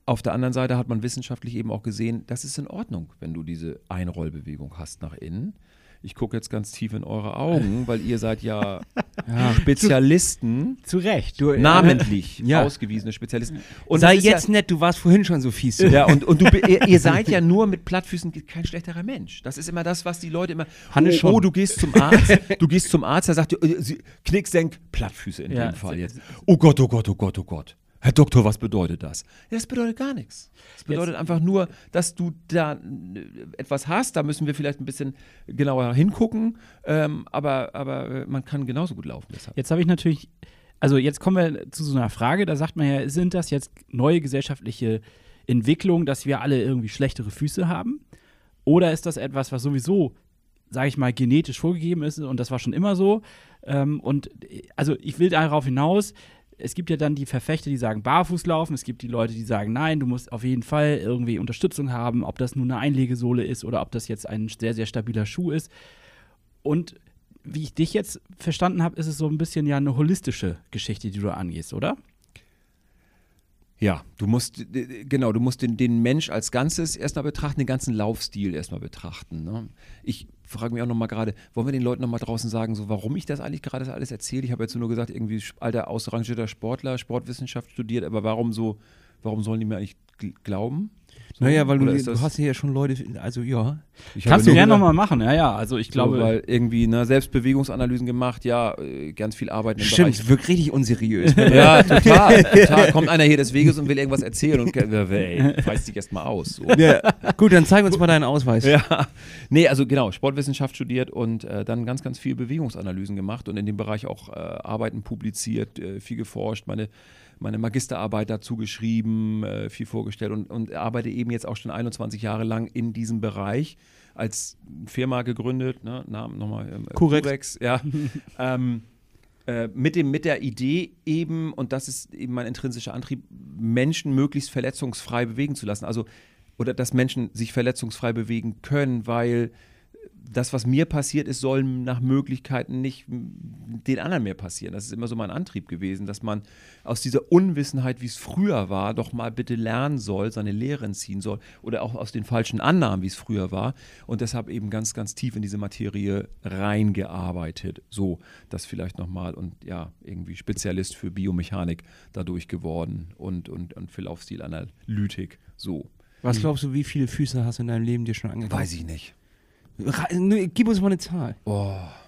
[SPEAKER 4] auf der anderen Seite hat man wissenschaftlich eben auch gesehen, das ist in Ordnung, wenn du diese Einrollbewegung hast nach innen ich gucke jetzt ganz tief in eure Augen, weil ihr seid ja, ja Spezialisten.
[SPEAKER 2] Zu, zu Recht.
[SPEAKER 4] Du, namentlich ja. ausgewiesene Spezialisten.
[SPEAKER 2] Und Sei jetzt ja, nett, du warst vorhin schon so fies.
[SPEAKER 4] Ja, und, und du, ihr, ihr, seid ja nur mit Plattfüßen kein schlechterer Mensch. Das ist immer das, was die Leute immer.
[SPEAKER 2] Hanne
[SPEAKER 4] oh, oh, du gehst zum Arzt, du gehst zum Arzt, der sagt dir, äh, Knick, senk, Plattfüße in dem Fall jetzt. Oh Gott, oh Gott, oh Gott, oh Gott. Herr Doktor, was bedeutet das? Ja, das bedeutet gar nichts. Das bedeutet Jetzt. einfach nur, dass du da äh, etwas hast. Da müssen wir vielleicht ein bisschen genauer hingucken. Ähm, aber, aber äh, man kann genauso gut laufen.
[SPEAKER 3] Deshalb. Jetzt habe ich natürlich, also jetzt kommen wir zu so einer Frage. Da sagt man ja, sind das jetzt neue gesellschaftliche Entwicklungen, dass wir alle irgendwie schlechtere Füße haben? Oder ist das etwas, was sowieso, sage ich mal, genetisch vorgegeben ist und das war schon immer so? Ähm, und äh, also ich will darauf hinaus, es gibt ja dann die Verfechter, die sagen barfuß laufen. Es gibt die Leute, die sagen, nein, du musst auf jeden Fall irgendwie Unterstützung haben, ob das nur eine Einlegesohle ist oder ob das jetzt ein sehr, sehr stabiler Schuh ist. Und wie ich dich jetzt verstanden habe, ist es so ein bisschen ja eine holistische Geschichte, die du angehst, oder?
[SPEAKER 4] Ja, du musst, genau, du musst den, den Mensch als Ganzes erstmal betrachten, den ganzen Laufstil erstmal betrachten. Ne? Ich frage mich auch nochmal gerade, wollen wir den Leuten nochmal draußen sagen, so warum ich das eigentlich gerade alles erzähle? Ich habe jetzt nur gesagt, irgendwie alter ausrangierter Sportler, Sportwissenschaft studiert, aber warum so, warum sollen die mir eigentlich glauben?
[SPEAKER 2] So, naja, weil du, du hast hier ja schon Leute, also ja.
[SPEAKER 3] Kannst du gerne nochmal machen, ja, ja. Also ich glaube.
[SPEAKER 4] So, weil irgendwie ne, Selbstbewegungsanalysen gemacht, ja, äh, ganz viel Arbeit
[SPEAKER 2] im Stimmt, Bereich. wirkt richtig unseriös.
[SPEAKER 4] ja, total, total. Kommt einer hier des Weges und will irgendwas erzählen und ey, reiß dich erstmal aus. So.
[SPEAKER 2] Ja. Gut, dann zeig uns mal deinen Ausweis.
[SPEAKER 4] Ja. Nee, also genau, Sportwissenschaft studiert und äh, dann ganz, ganz viel Bewegungsanalysen gemacht und in dem Bereich auch äh, Arbeiten publiziert, äh, viel geforscht. Meine meine Magisterarbeit dazu geschrieben, äh, viel vorgestellt und, und arbeite eben jetzt auch schon 21 Jahre lang in diesem Bereich als Firma gegründet, ne, Namen nochmal. Ähm,
[SPEAKER 2] Curex.
[SPEAKER 4] ja. ähm, äh, mit, dem, mit der Idee eben, und das ist eben mein intrinsischer Antrieb, Menschen möglichst verletzungsfrei bewegen zu lassen. Also, oder dass Menschen sich verletzungsfrei bewegen können, weil das, was mir passiert ist, soll nach Möglichkeiten nicht den anderen mehr passieren. Das ist immer so mein Antrieb gewesen, dass man aus dieser Unwissenheit, wie es früher war, doch mal bitte lernen soll, seine Lehren ziehen soll oder auch aus den falschen Annahmen, wie es früher war und deshalb eben ganz, ganz tief in diese Materie reingearbeitet. So, das vielleicht nochmal und ja, irgendwie Spezialist für Biomechanik dadurch geworden und, und, und für Laufstilanalytik. So.
[SPEAKER 2] Was glaubst du, wie viele Füße hast du in deinem Leben dir schon angeguckt?
[SPEAKER 4] Weiß ich nicht.
[SPEAKER 2] Gib uns mal eine Zahl.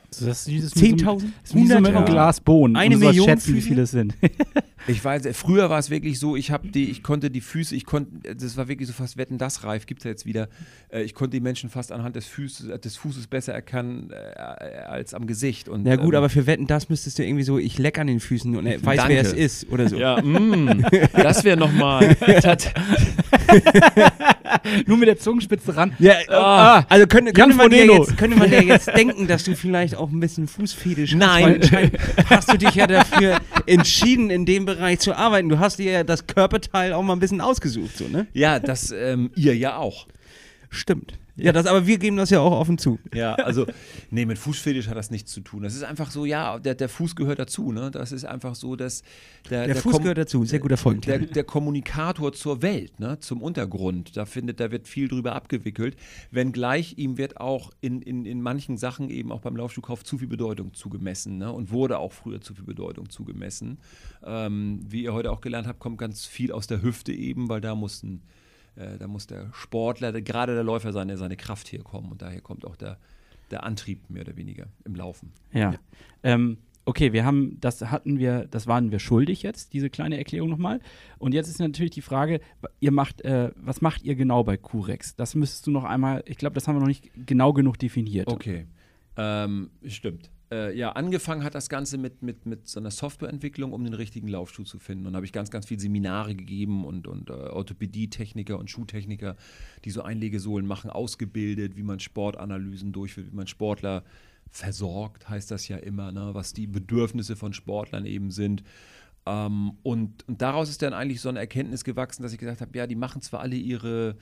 [SPEAKER 3] Das ist dieses
[SPEAKER 2] 10.000?
[SPEAKER 3] Das ist wie so mit einem
[SPEAKER 2] 100.000?
[SPEAKER 3] Glas Bohnen.
[SPEAKER 2] Eine Million
[SPEAKER 3] schätzen, wie viele es sind.
[SPEAKER 4] Ich weiß, früher war es wirklich so, ich habe die, ich konnte die Füße, ich konnte, das war wirklich so fast Wetten, das reif, gibt es ja jetzt wieder. Äh, Ich konnte die Menschen fast anhand des Fußes, äh, des Fußes besser erkennen äh, als am Gesicht. Und,
[SPEAKER 2] Ja gut,
[SPEAKER 4] ähm,
[SPEAKER 2] aber für Wetten, das müsstest du irgendwie so, ich leck an den Füßen und er weiß,
[SPEAKER 4] Danke.
[SPEAKER 2] wer es ist oder so.
[SPEAKER 4] Ja, mm, das wäre nochmal.
[SPEAKER 3] Nur mit der Zungenspitze ran.
[SPEAKER 2] Ja,
[SPEAKER 3] Ah.
[SPEAKER 2] also könnte, könnte, man dir jetzt, könnte man dir jetzt denken, dass du vielleicht auch ein bisschen Fußfetisch hast.
[SPEAKER 4] Nein.
[SPEAKER 2] hast du dich ja dafür entschieden, in dem Bereich zu arbeiten. Du hast dir ja das Körperteil auch mal ein bisschen ausgesucht, so, ne?
[SPEAKER 4] Ja, das ähm, ihr ja auch.
[SPEAKER 2] Stimmt. Ja, das, aber wir geben das ja auch offen zu.
[SPEAKER 4] Ja, also, nee, mit Fußfetisch hat das nichts zu tun. Das ist einfach so, ja, der, der Fuß gehört dazu, ne? Das ist einfach so, dass der,
[SPEAKER 2] Der Fuß
[SPEAKER 4] Kom-
[SPEAKER 2] gehört dazu. Sehr guter
[SPEAKER 4] der,
[SPEAKER 2] Folgentitel.
[SPEAKER 4] der Kommunikator zur Welt, ne, zum Untergrund, da findet, da wird viel drüber abgewickelt, wenngleich ihm wird auch in, in, in manchen Sachen eben auch beim Laufschuhkauf zu viel Bedeutung zugemessen ne, und wurde auch früher zu viel Bedeutung zugemessen. Ähm, wie ihr heute auch gelernt habt, kommt ganz viel aus der Hüfte eben, weil da mussten äh, da muss der Sportler, der, gerade der Läufer, seine, seine Kraft herkommen und daher kommt auch der, der Antrieb mehr oder weniger im Laufen.
[SPEAKER 3] Ja. Ähm, okay, wir haben, das hatten wir, das waren wir schuldig jetzt, diese kleine Erklärung nochmal. Und jetzt ist natürlich die Frage, ihr macht, äh, was macht ihr genau bei Curex? Das müsstest du noch einmal, ich glaube, das haben wir noch nicht genau genug definiert.
[SPEAKER 4] Okay, ähm, stimmt. Äh, ja, angefangen hat das Ganze mit, mit, mit so einer Softwareentwicklung, um den richtigen Laufschuh zu finden. Und habe ich ganz, ganz viele Seminare gegeben und, und äh, Orthopädie-Techniker und Schuhtechniker, die so Einlegesohlen machen, ausgebildet, wie man Sportanalysen durchführt, wie man Sportler versorgt, heißt das ja immer, ne? was die Bedürfnisse von Sportlern eben sind. Ähm, und, und daraus ist dann eigentlich so eine Erkenntnis gewachsen, dass ich gesagt habe, ja, die machen zwar alle ihre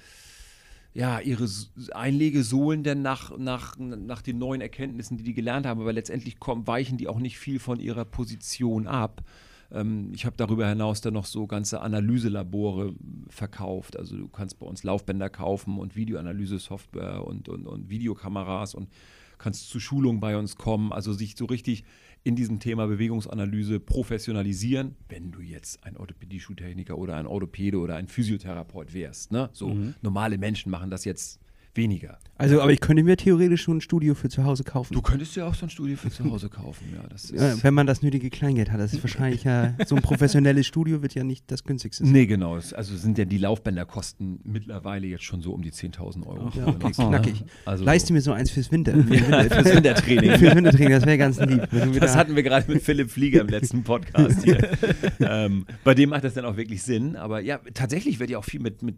[SPEAKER 4] ja, ihre Einlegesohlen denn nach, nach, nach den neuen Erkenntnissen, die die gelernt haben, aber letztendlich kommen, weichen die auch nicht viel von ihrer Position ab. Ähm, ich habe darüber hinaus dann noch so ganze Analyselabore verkauft. Also du kannst bei uns Laufbänder kaufen und Videoanalyse-Software und, und, und Videokameras und kannst zu Schulungen bei uns kommen. Also sich so richtig in diesem Thema Bewegungsanalyse professionalisieren, wenn du jetzt ein Orthopädie-Schuhtechniker oder ein Orthopäde oder ein Physiotherapeut wärst. Ne? So normale Menschen machen das jetzt weniger.
[SPEAKER 2] Also, aber ich könnte mir theoretisch schon ein Studio für zu Hause kaufen.
[SPEAKER 4] Du könntest ja auch so ein Studio für zu Hause kaufen. Ja, das ist
[SPEAKER 2] wenn man das nötige Kleingeld hat. Das ist wahrscheinlich ja, so ein professionelles Studio wird ja nicht das günstigste sein.
[SPEAKER 4] Nee, genau. Also sind ja die Laufbänder kosten mittlerweile jetzt schon so um die 10.000 Euro.
[SPEAKER 2] Ja, okay, knackig.
[SPEAKER 4] Also
[SPEAKER 2] Leiste mir so eins fürs Winter. Für Winter
[SPEAKER 4] fürs Wintertraining.
[SPEAKER 2] Fürs Wintertraining, das wäre ganz lieb.
[SPEAKER 4] Das hatten wir gerade mit Philipp Flieger im letzten Podcast hier. ähm, bei dem macht das dann auch wirklich Sinn. Aber ja, tatsächlich wird ja auch viel mit, mit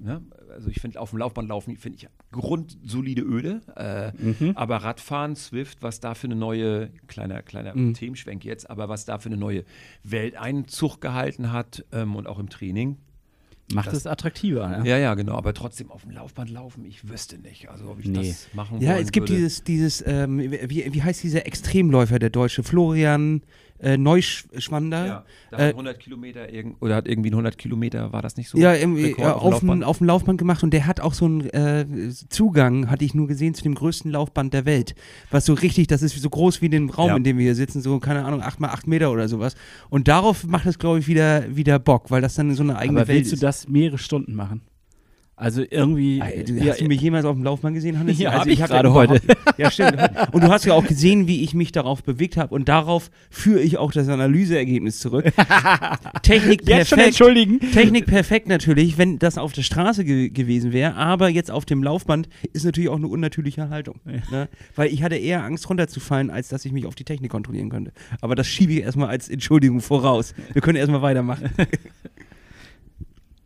[SPEAKER 4] ne? also ich finde auf dem Laufband laufen, finde ich grundsolide Öde. Äh, Aber Radfahren, Swift, was da für eine neue, kleiner, kleiner Themenschwenk jetzt, aber was da für eine neue Welteinzug gehalten hat ähm, und auch im Training.
[SPEAKER 3] Macht
[SPEAKER 4] Das-
[SPEAKER 3] es attraktiver. Ja?
[SPEAKER 4] Ja, ja, genau. Aber trotzdem auf dem Laufband laufen, ich wüsste nicht. Also ob ich
[SPEAKER 3] Nee.
[SPEAKER 4] das machen
[SPEAKER 2] ja,
[SPEAKER 4] wollen
[SPEAKER 2] es gibt
[SPEAKER 4] würde.
[SPEAKER 2] dieses, dieses ähm, wie, wie heißt dieser Extremläufer, der Deutsche? Florian äh, Neuschwander.
[SPEAKER 4] Ja, da
[SPEAKER 2] Äh,
[SPEAKER 4] hat 100 Kilometer irgend, oder hat irgendwie einen 100 Kilometer, war das nicht so?
[SPEAKER 2] Ja, irgendwie,
[SPEAKER 4] Rekord
[SPEAKER 2] ja,
[SPEAKER 4] auf dem
[SPEAKER 2] auf, dem,
[SPEAKER 4] Laufband?
[SPEAKER 2] auf dem Laufband gemacht und der hat auch so einen äh, Zugang, hatte ich nur gesehen, zu dem größten Laufband der Welt. Was so richtig, das ist so groß wie den Raum,
[SPEAKER 4] Ja.
[SPEAKER 2] in dem wir hier sitzen, so, keine Ahnung, 8 mal 8 Meter oder sowas. Und darauf macht es, glaube ich, wieder, wieder Bock, weil das dann so eine eigene
[SPEAKER 3] Aber
[SPEAKER 2] Welt
[SPEAKER 3] willst du
[SPEAKER 2] ist.
[SPEAKER 3] das mehrere Stunden machen? Also irgendwie.
[SPEAKER 2] Du,
[SPEAKER 3] ja,
[SPEAKER 2] hast du mich jemals auf dem Laufband gesehen, Hannes?
[SPEAKER 3] Ja,
[SPEAKER 2] also
[SPEAKER 3] hab ich
[SPEAKER 2] hab
[SPEAKER 3] gerade heute.
[SPEAKER 2] Ja, stimmt. Und du hast ja auch gesehen, wie ich mich darauf bewegt habe und darauf führe ich auch das Analyseergebnis zurück. Technik
[SPEAKER 3] Jetzt schon
[SPEAKER 2] perfekt.
[SPEAKER 3] entschuldigen.
[SPEAKER 2] Technik perfekt natürlich, wenn das auf der Straße ge gewesen wäre, aber jetzt auf dem Laufband ist natürlich auch eine unnatürliche Haltung. Ne? Weil ich hatte eher Angst runterzufallen, als dass ich mich auf die Technik kontrollieren könnte. Aber das schiebe ich erstmal als Entschuldigung voraus. Wir können erstmal weitermachen.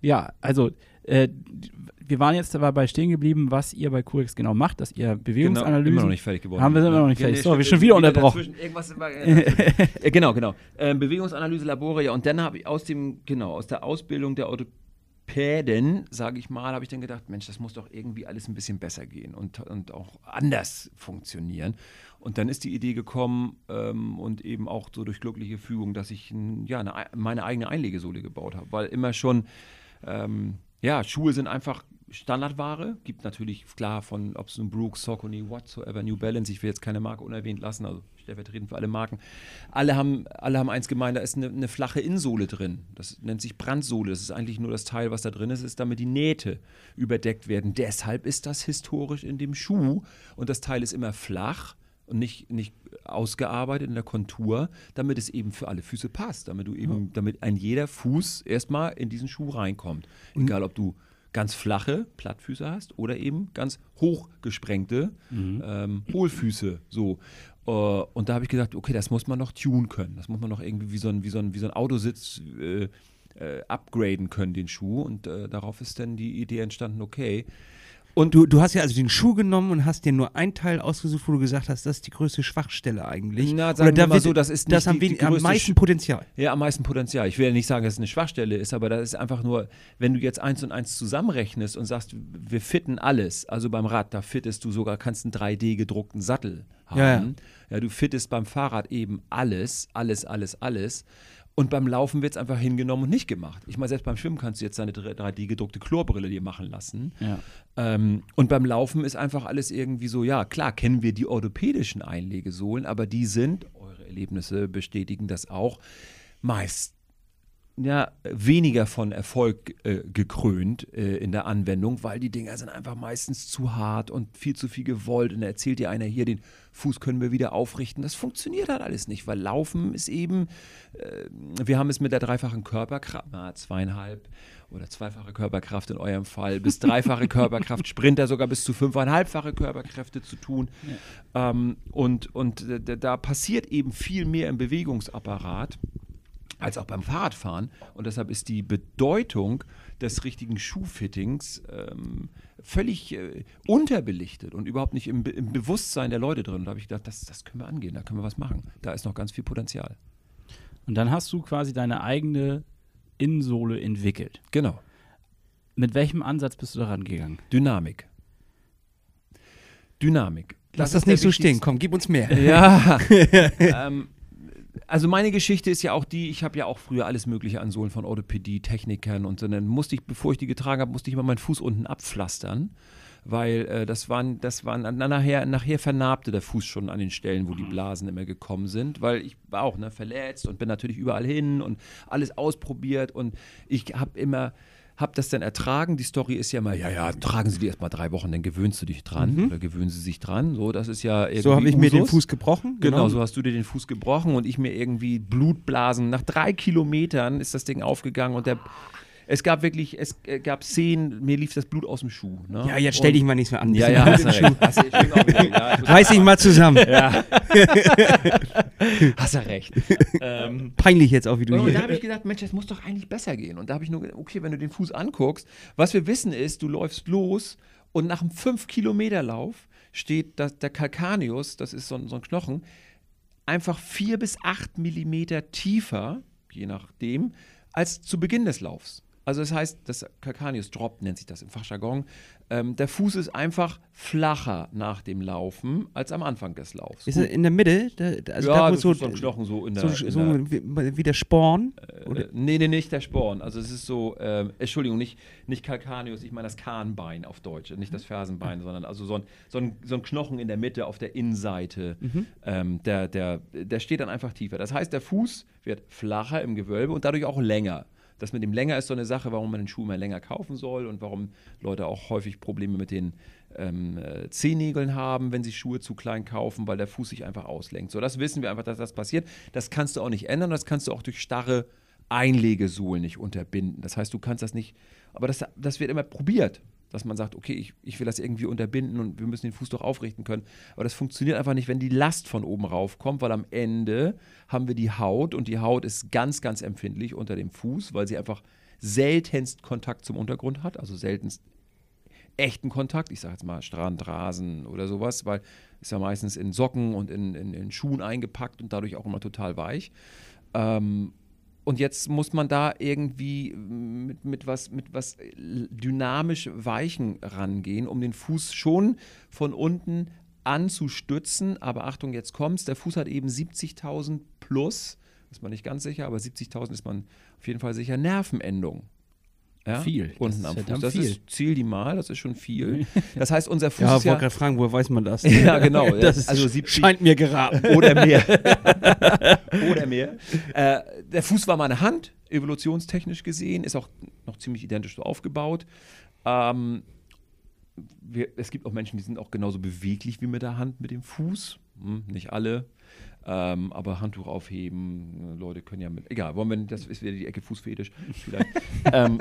[SPEAKER 3] Ja, also äh, wir waren jetzt dabei stehen geblieben, was ihr bei Curex genau macht, dass ihr Bewegungsanalysen.
[SPEAKER 4] immer noch nicht fertig geworden.
[SPEAKER 3] Haben wir immer noch nicht
[SPEAKER 4] Ja,
[SPEAKER 3] fertig.
[SPEAKER 4] nee,
[SPEAKER 3] So, wir
[SPEAKER 4] stimmt,
[SPEAKER 3] schon wieder
[SPEAKER 4] irgendwie
[SPEAKER 3] unterbrochen.
[SPEAKER 4] immer, äh, genau, genau. Ähm, Bewegungsanalyse, Labore, ja. Und dann habe ich aus dem, genau, aus der Ausbildung der Päden, sage ich mal, habe ich dann gedacht, Mensch, das muss doch irgendwie alles ein bisschen besser gehen und, und auch anders funktionieren. Und dann ist die Idee gekommen ähm, und eben auch so durch glückliche Fügung, dass ich ja, eine, meine eigene Einlegesohle gebaut habe, weil immer schon, ähm, ja, Schuhe sind einfach Standardware. Gibt natürlich, klar, von ob es nun Brooks, Saucony, whatsoever, New Balance, ich will jetzt keine Marke unerwähnt lassen, also stellvertretend für alle Marken. Alle haben, alle haben eins gemeint, da ist eine, eine, flache Innensohle drin. Das nennt sich Brandsohle. Das ist eigentlich nur das Teil, was da drin ist, ist damit die Nähte überdeckt werden. Deshalb ist das historisch in dem Schuh und das Teil ist immer flach und nicht, nicht ausgearbeitet in der Kontur, damit es eben für alle Füße passt, damit du eben, damit ein jeder Fuß erstmal in diesen Schuh reinkommt. Egal ob du ganz flache Plattfüße hast oder eben ganz hochgesprengte mhm. ähm, Hohlfüße. So. Uh, und da habe ich gesagt, okay, das muss man noch tunen können. Das muss man noch irgendwie wie so ein, wie so ein, wie so ein Autositz äh, äh, upgraden können, den Schuh. Und äh, darauf ist dann die Idee entstanden, okay,
[SPEAKER 2] und du, du hast ja also den Schuh genommen und hast dir nur ein Teil ausgesucht, wo du gesagt hast, das ist die größte Schwachstelle eigentlich.
[SPEAKER 4] Na, sagen Oder wir mal so, das ist nicht
[SPEAKER 2] das
[SPEAKER 4] die,
[SPEAKER 2] am, die am meisten Potenzial.
[SPEAKER 4] Ja, am meisten Potenzial. Ich will ja nicht sagen, dass es eine Schwachstelle ist, aber das ist einfach nur, wenn du jetzt eins und eins zusammenrechnest und sagst, wir fitten alles, also beim Rad, da fittest du sogar, kannst einen 3D gedruckten Sattel haben. Ja, ja. ja du fittest beim Fahrrad eben alles, alles, alles, alles. Und beim Laufen wird es einfach hingenommen und nicht gemacht. Ich meine, selbst beim Schwimmen kannst du jetzt deine 3D-gedruckte Chlorbrille dir machen lassen. Ja. Ähm, und beim Laufen ist einfach alles irgendwie so, ja, klar, kennen wir die orthopädischen Einlegesohlen, aber die sind, eure Erlebnisse bestätigen das auch, meist ja, weniger von Erfolg äh, gekrönt äh, in der Anwendung, weil die Dinger sind einfach meistens zu hart und viel zu viel gewollt. Und da erzählt dir einer hier, den Fuß können wir wieder aufrichten. Das funktioniert halt alles nicht, weil Laufen ist eben, äh, wir haben es mit der dreifachen Körperkraft, na, zweieinhalb oder zweifache Körperkraft in eurem Fall, bis dreifache Körperkraft, Sprinter sogar bis zu fünfeinhalbfache Körperkräfte zu tun. Ja. Ähm, und und da passiert eben viel mehr im Bewegungsapparat als auch beim Fahrradfahren. Und deshalb ist die Bedeutung des richtigen Schuhfittings ähm, völlig äh, unterbelichtet und überhaupt nicht im, im, Bewusstsein der Leute drin. Und da habe ich gedacht, das, das können wir angehen, da können wir was machen. Da ist noch ganz viel Potenzial.
[SPEAKER 3] Und dann hast du quasi deine eigene Innensohle entwickelt.
[SPEAKER 4] Genau.
[SPEAKER 3] Mit welchem Ansatz bist du daran gegangen?
[SPEAKER 4] Dynamik. Dynamik.
[SPEAKER 2] Lass das, das nicht so stehen, komm, gib uns mehr.
[SPEAKER 4] Ja. ähm, also meine Geschichte ist ja auch die, ich habe ja auch früher alles mögliche an Sohlen von Orthopädie, Technikern und so, dann musste ich, bevor ich die getragen habe, musste ich immer meinen Fuß unten abpflastern, weil äh, das waren, das waren, na, nachher, nachher vernarbte der Fuß schon an den Stellen, wo die Blasen immer gekommen sind, weil ich war auch ne, verletzt und bin natürlich überall hin und alles ausprobiert und ich habe immer habe das dann ertragen. Die Story ist ja mal, ja, ja, tragen Sie die erst mal drei Wochen, dann gewöhnst du dich dran mhm. oder gewöhnen Sie sich dran. So, das ist ja irgendwie.
[SPEAKER 2] So habe ich Usus. mir den Fuß gebrochen.
[SPEAKER 4] Genau. genau, so hast du dir den Fuß gebrochen und ich mir irgendwie Blutblasen. Nach drei Kilometern ist das Ding aufgegangen und der es gab wirklich, es äh, gab Szenen, mir lief das Blut aus dem Schuh. Ne?
[SPEAKER 2] Ja, jetzt stell dich mal nicht mehr an.
[SPEAKER 4] Ja, ja, hast recht. Hast,
[SPEAKER 2] ja, Reiß dich mal zusammen. Ja.
[SPEAKER 4] hast du recht. Ähm,
[SPEAKER 2] Peinlich jetzt auch, wie du
[SPEAKER 4] und
[SPEAKER 2] hier.
[SPEAKER 4] Und da habe ich gedacht, Mensch, das muss doch eigentlich besser gehen. Und da habe ich nur gedacht, okay, wenn du den Fuß anguckst, was wir wissen ist, du läufst los und nach einem 5-Kilometer-Lauf steht das, der Calcaneus, das ist so, so ein Knochen, einfach 4 bis 8 Millimeter tiefer, je nachdem, als zu Beginn des Laufs. Also das heißt, das Calcaneus Drop nennt sich das im Fachjargon. Ähm, der Fuß ist einfach flacher nach dem Laufen als am Anfang des Laufs.
[SPEAKER 2] Ist er in der Mitte?
[SPEAKER 4] Da, also ja, da, so, so ein Knochen so in der...
[SPEAKER 2] So, in so der, wie, wie, der Sporn?
[SPEAKER 4] Äh, oder? Nee, nee, nicht der Sporn. Also es ist so, äh, Entschuldigung, nicht, nicht Calcaneus, ich meine das Kahnbein auf Deutsch, nicht das Fersenbein, mhm. sondern also so ein, so, ein, so ein Knochen in der Mitte auf der Innenseite. Mhm. Ähm, der, der, der steht dann einfach tiefer. Das heißt, der Fuß wird flacher im Gewölbe und dadurch auch länger. Das mit dem länger ist so eine Sache, warum man den Schuh immer länger kaufen soll und warum Leute auch häufig Probleme mit den ähm, äh, Zehennägeln haben, wenn sie Schuhe zu klein kaufen, weil der Fuß sich einfach auslenkt. So, das wissen wir einfach, dass das passiert. Das kannst du auch nicht ändern, das kannst du auch durch starre Einlegesohlen nicht unterbinden. Das heißt, du kannst das nicht, aber das, das wird immer probiert dass man sagt, okay, ich, ich will das irgendwie unterbinden und wir müssen den Fuß doch aufrichten können. Aber das funktioniert einfach nicht, wenn die Last von oben rauf kommt, weil am Ende haben wir die Haut und die Haut ist ganz, ganz empfindlich unter dem Fuß, weil sie einfach seltenst Kontakt zum Untergrund hat, also seltenst echten Kontakt, ich sage jetzt mal Strand, Rasen oder sowas, weil ist ja meistens in Socken und in, in, in Schuhen eingepackt und dadurch auch immer total weich. Ähm, und jetzt muss man da irgendwie mit, mit, was, mit was dynamisch Weichen rangehen, um den Fuß schon von unten anzustützen. Aber Achtung, jetzt kommt's. Der Fuß hat eben 70.000 plus, ist man nicht ganz sicher, aber 70.000 ist man auf jeden Fall sicher, Nervenendung. Ja?
[SPEAKER 3] Viel.
[SPEAKER 4] Unten
[SPEAKER 3] Das
[SPEAKER 4] am
[SPEAKER 3] ist
[SPEAKER 4] Fuß. Das
[SPEAKER 3] verdammt
[SPEAKER 4] ist Ziel die Mal, das ist schon viel. Das heißt, unser Fuß
[SPEAKER 2] Ja,
[SPEAKER 4] ist
[SPEAKER 2] wollte
[SPEAKER 4] ja.
[SPEAKER 2] gerade fragen, woher weiß man das?
[SPEAKER 4] Ja, genau. ja.
[SPEAKER 2] Das ist,
[SPEAKER 4] also 70
[SPEAKER 2] scheint mir geraten.
[SPEAKER 4] oder mehr. oder mehr. Äh, der Fuß war meine Hand, evolutionstechnisch gesehen, ist auch noch ziemlich identisch so aufgebaut. Ähm, wir, es gibt auch Menschen, die sind auch genauso beweglich wie mit der Hand, mit dem Fuß. Hm, nicht alle. Ähm, aber Handtuch aufheben, Leute können ja mit. Egal, wollen wir, das ist wieder die Ecke Fußfetisch. Vielleicht. ähm,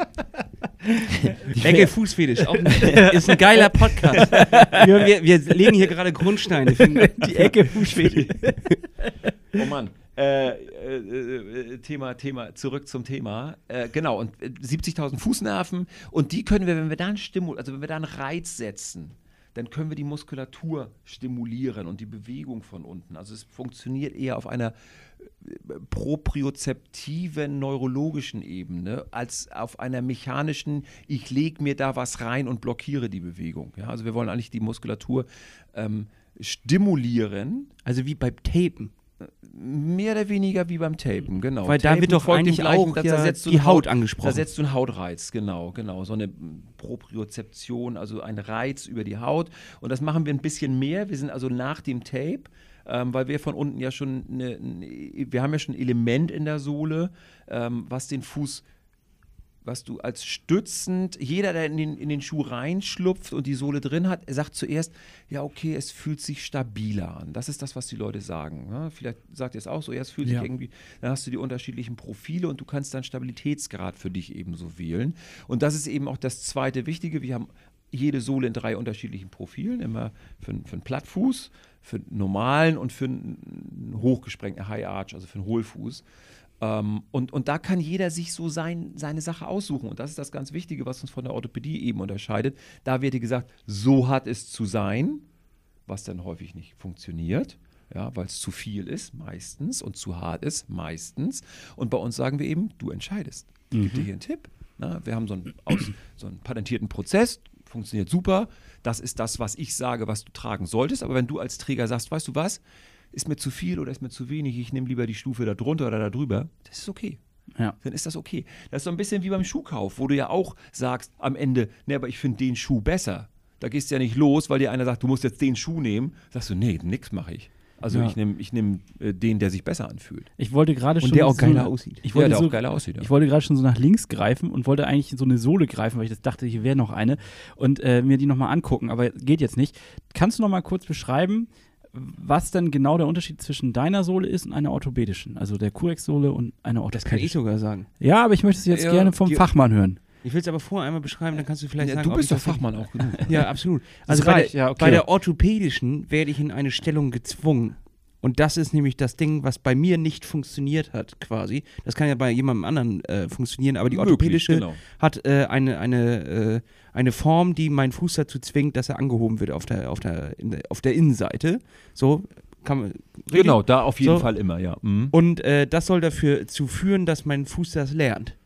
[SPEAKER 2] Ecke Fußfetisch, auch ist ein geiler Podcast. Wir, wir, legen hier gerade Grundsteine. Für
[SPEAKER 3] Die Ecke Fußfetisch.
[SPEAKER 4] Oh Mann. Äh, äh, äh, Thema, Thema, zurück zum Thema. Äh, genau, und äh, 70.000 Fußnerven und die können wir, wenn wir da einen Stimul, also wenn wir da einen Reiz setzen, dann können wir die Muskulatur stimulieren und die Bewegung von unten. Also es funktioniert eher auf einer äh, propriozeptiven neurologischen Ebene als auf einer mechanischen, ich lege mir da was rein und blockiere die Bewegung. Ja, also wir wollen eigentlich die Muskulatur ähm, stimulieren,
[SPEAKER 2] Also wie beim Tapen.
[SPEAKER 4] Mehr oder weniger wie beim Tapen, genau.
[SPEAKER 2] Weil da
[SPEAKER 4] Tapen
[SPEAKER 2] wird doch eigentlich
[SPEAKER 4] gleichen,
[SPEAKER 2] auch
[SPEAKER 4] da-
[SPEAKER 2] ja
[SPEAKER 4] da
[SPEAKER 2] die Haut
[SPEAKER 4] Da
[SPEAKER 2] angesprochen.
[SPEAKER 4] setzt du einen Hautreiz, genau, genau. So eine Propriozeption, also ein Reiz über die Haut. Und das machen wir ein bisschen mehr. Wir sind also nach dem Tape, ähm, weil wir von unten ja schon, eine, wir haben ja schon ein Element in der Sohle, ähm, was den Fuß was du als stützend, jeder, der in den, in den Schuh reinschlupft und die Sohle drin hat, sagt zuerst, ja, okay, es fühlt sich stabiler an. Das ist das, was die Leute sagen. Ja, vielleicht sagt ihr es auch so, ja, es fühlt
[SPEAKER 3] Ja.
[SPEAKER 4] sich irgendwie, dann hast du die unterschiedlichen Profile und du kannst dann Stabilitätsgrad für dich ebenso wählen. Und das ist eben auch das zweite Wichtige. Wir haben jede Sohle in drei unterschiedlichen Profilen, immer für, einen- für einen Plattfuß, für einen normalen und für einen hochgesprengten High Arch, also für einen Hohlfuß. Ähm, und, und da kann jeder sich so sein, seine Sache aussuchen. Und das ist das ganz Wichtige, was uns von der Orthopädie eben unterscheidet. Da wird dir gesagt, so hat es zu sein, was dann häufig nicht funktioniert. Ja, weil es zu viel ist, meistens, und zu hart ist, meistens. Und bei uns sagen wir eben, du entscheidest. Ich gebe dir hier einen Tipp. Na, wir haben so einen, aus, so einen patentierten Prozess, funktioniert super. Das ist das, was ich sage, was du tragen solltest. Aber wenn du als Träger sagst, weißt du was, ist mir zu viel oder ist mir zu wenig, ich nehme lieber die Stufe da drunter oder da drüber, das ist okay.
[SPEAKER 3] Ja.
[SPEAKER 4] Dann ist das okay. Das ist so ein bisschen wie beim Schuhkauf, wo du ja auch sagst am Ende, ne, aber ich finde den Schuh besser. Da gehst du ja nicht los, weil dir einer sagt, du musst jetzt den Schuh nehmen. Sagst du, nee, nix mache ich. Also
[SPEAKER 3] Ja.
[SPEAKER 4] ich nehme ich nehm, äh, den, der sich besser anfühlt.
[SPEAKER 3] Ich wollte gerade schon.
[SPEAKER 2] Und der auch
[SPEAKER 3] so
[SPEAKER 2] geiler aussieht.
[SPEAKER 3] Ich wollte
[SPEAKER 4] der
[SPEAKER 3] so,
[SPEAKER 4] auch geiler aussieht. Ja.
[SPEAKER 3] Ich wollte gerade schon so nach links greifen und wollte eigentlich in so eine Sohle greifen, weil ich das dachte, hier wäre noch eine und äh, mir die nochmal angucken, aber geht jetzt nicht. Kannst du noch mal kurz beschreiben, was denn genau der Unterschied zwischen deiner Sohle ist und einer orthopädischen? Also der Curex-Sohle und einer
[SPEAKER 2] Das kann ich
[SPEAKER 3] orthopädischen.
[SPEAKER 2] sogar sagen.
[SPEAKER 3] Ja, aber ich möchte es jetzt
[SPEAKER 4] Ja,
[SPEAKER 3] gerne vom
[SPEAKER 2] die-
[SPEAKER 3] Fachmann hören.
[SPEAKER 2] Ich will es aber vorher einmal beschreiben, dann kannst du vielleicht
[SPEAKER 4] Ja,
[SPEAKER 2] sagen,
[SPEAKER 4] du bist doch Fachmann auch genug.
[SPEAKER 2] Ja, absolut.
[SPEAKER 3] Das
[SPEAKER 2] Also bei
[SPEAKER 3] ja, okay.
[SPEAKER 2] bei der orthopädischen werde ich in eine Stellung gezwungen. Und das ist nämlich das Ding, was bei mir nicht funktioniert hat, quasi. Das kann ja bei jemandem anderen äh, funktionieren, aber die
[SPEAKER 4] Möglich,
[SPEAKER 2] orthopädische
[SPEAKER 4] genau.
[SPEAKER 2] hat äh, eine, eine, äh, eine Form, die meinen Fuß dazu zwingt, dass er angehoben wird auf der, auf der, in auf der Innenseite. So kann man.
[SPEAKER 4] Genau, da auf jeden
[SPEAKER 2] So.
[SPEAKER 4] Fall immer, ja. Mhm.
[SPEAKER 2] Und äh, das soll dafür zu führen, dass mein Fuß das lernt.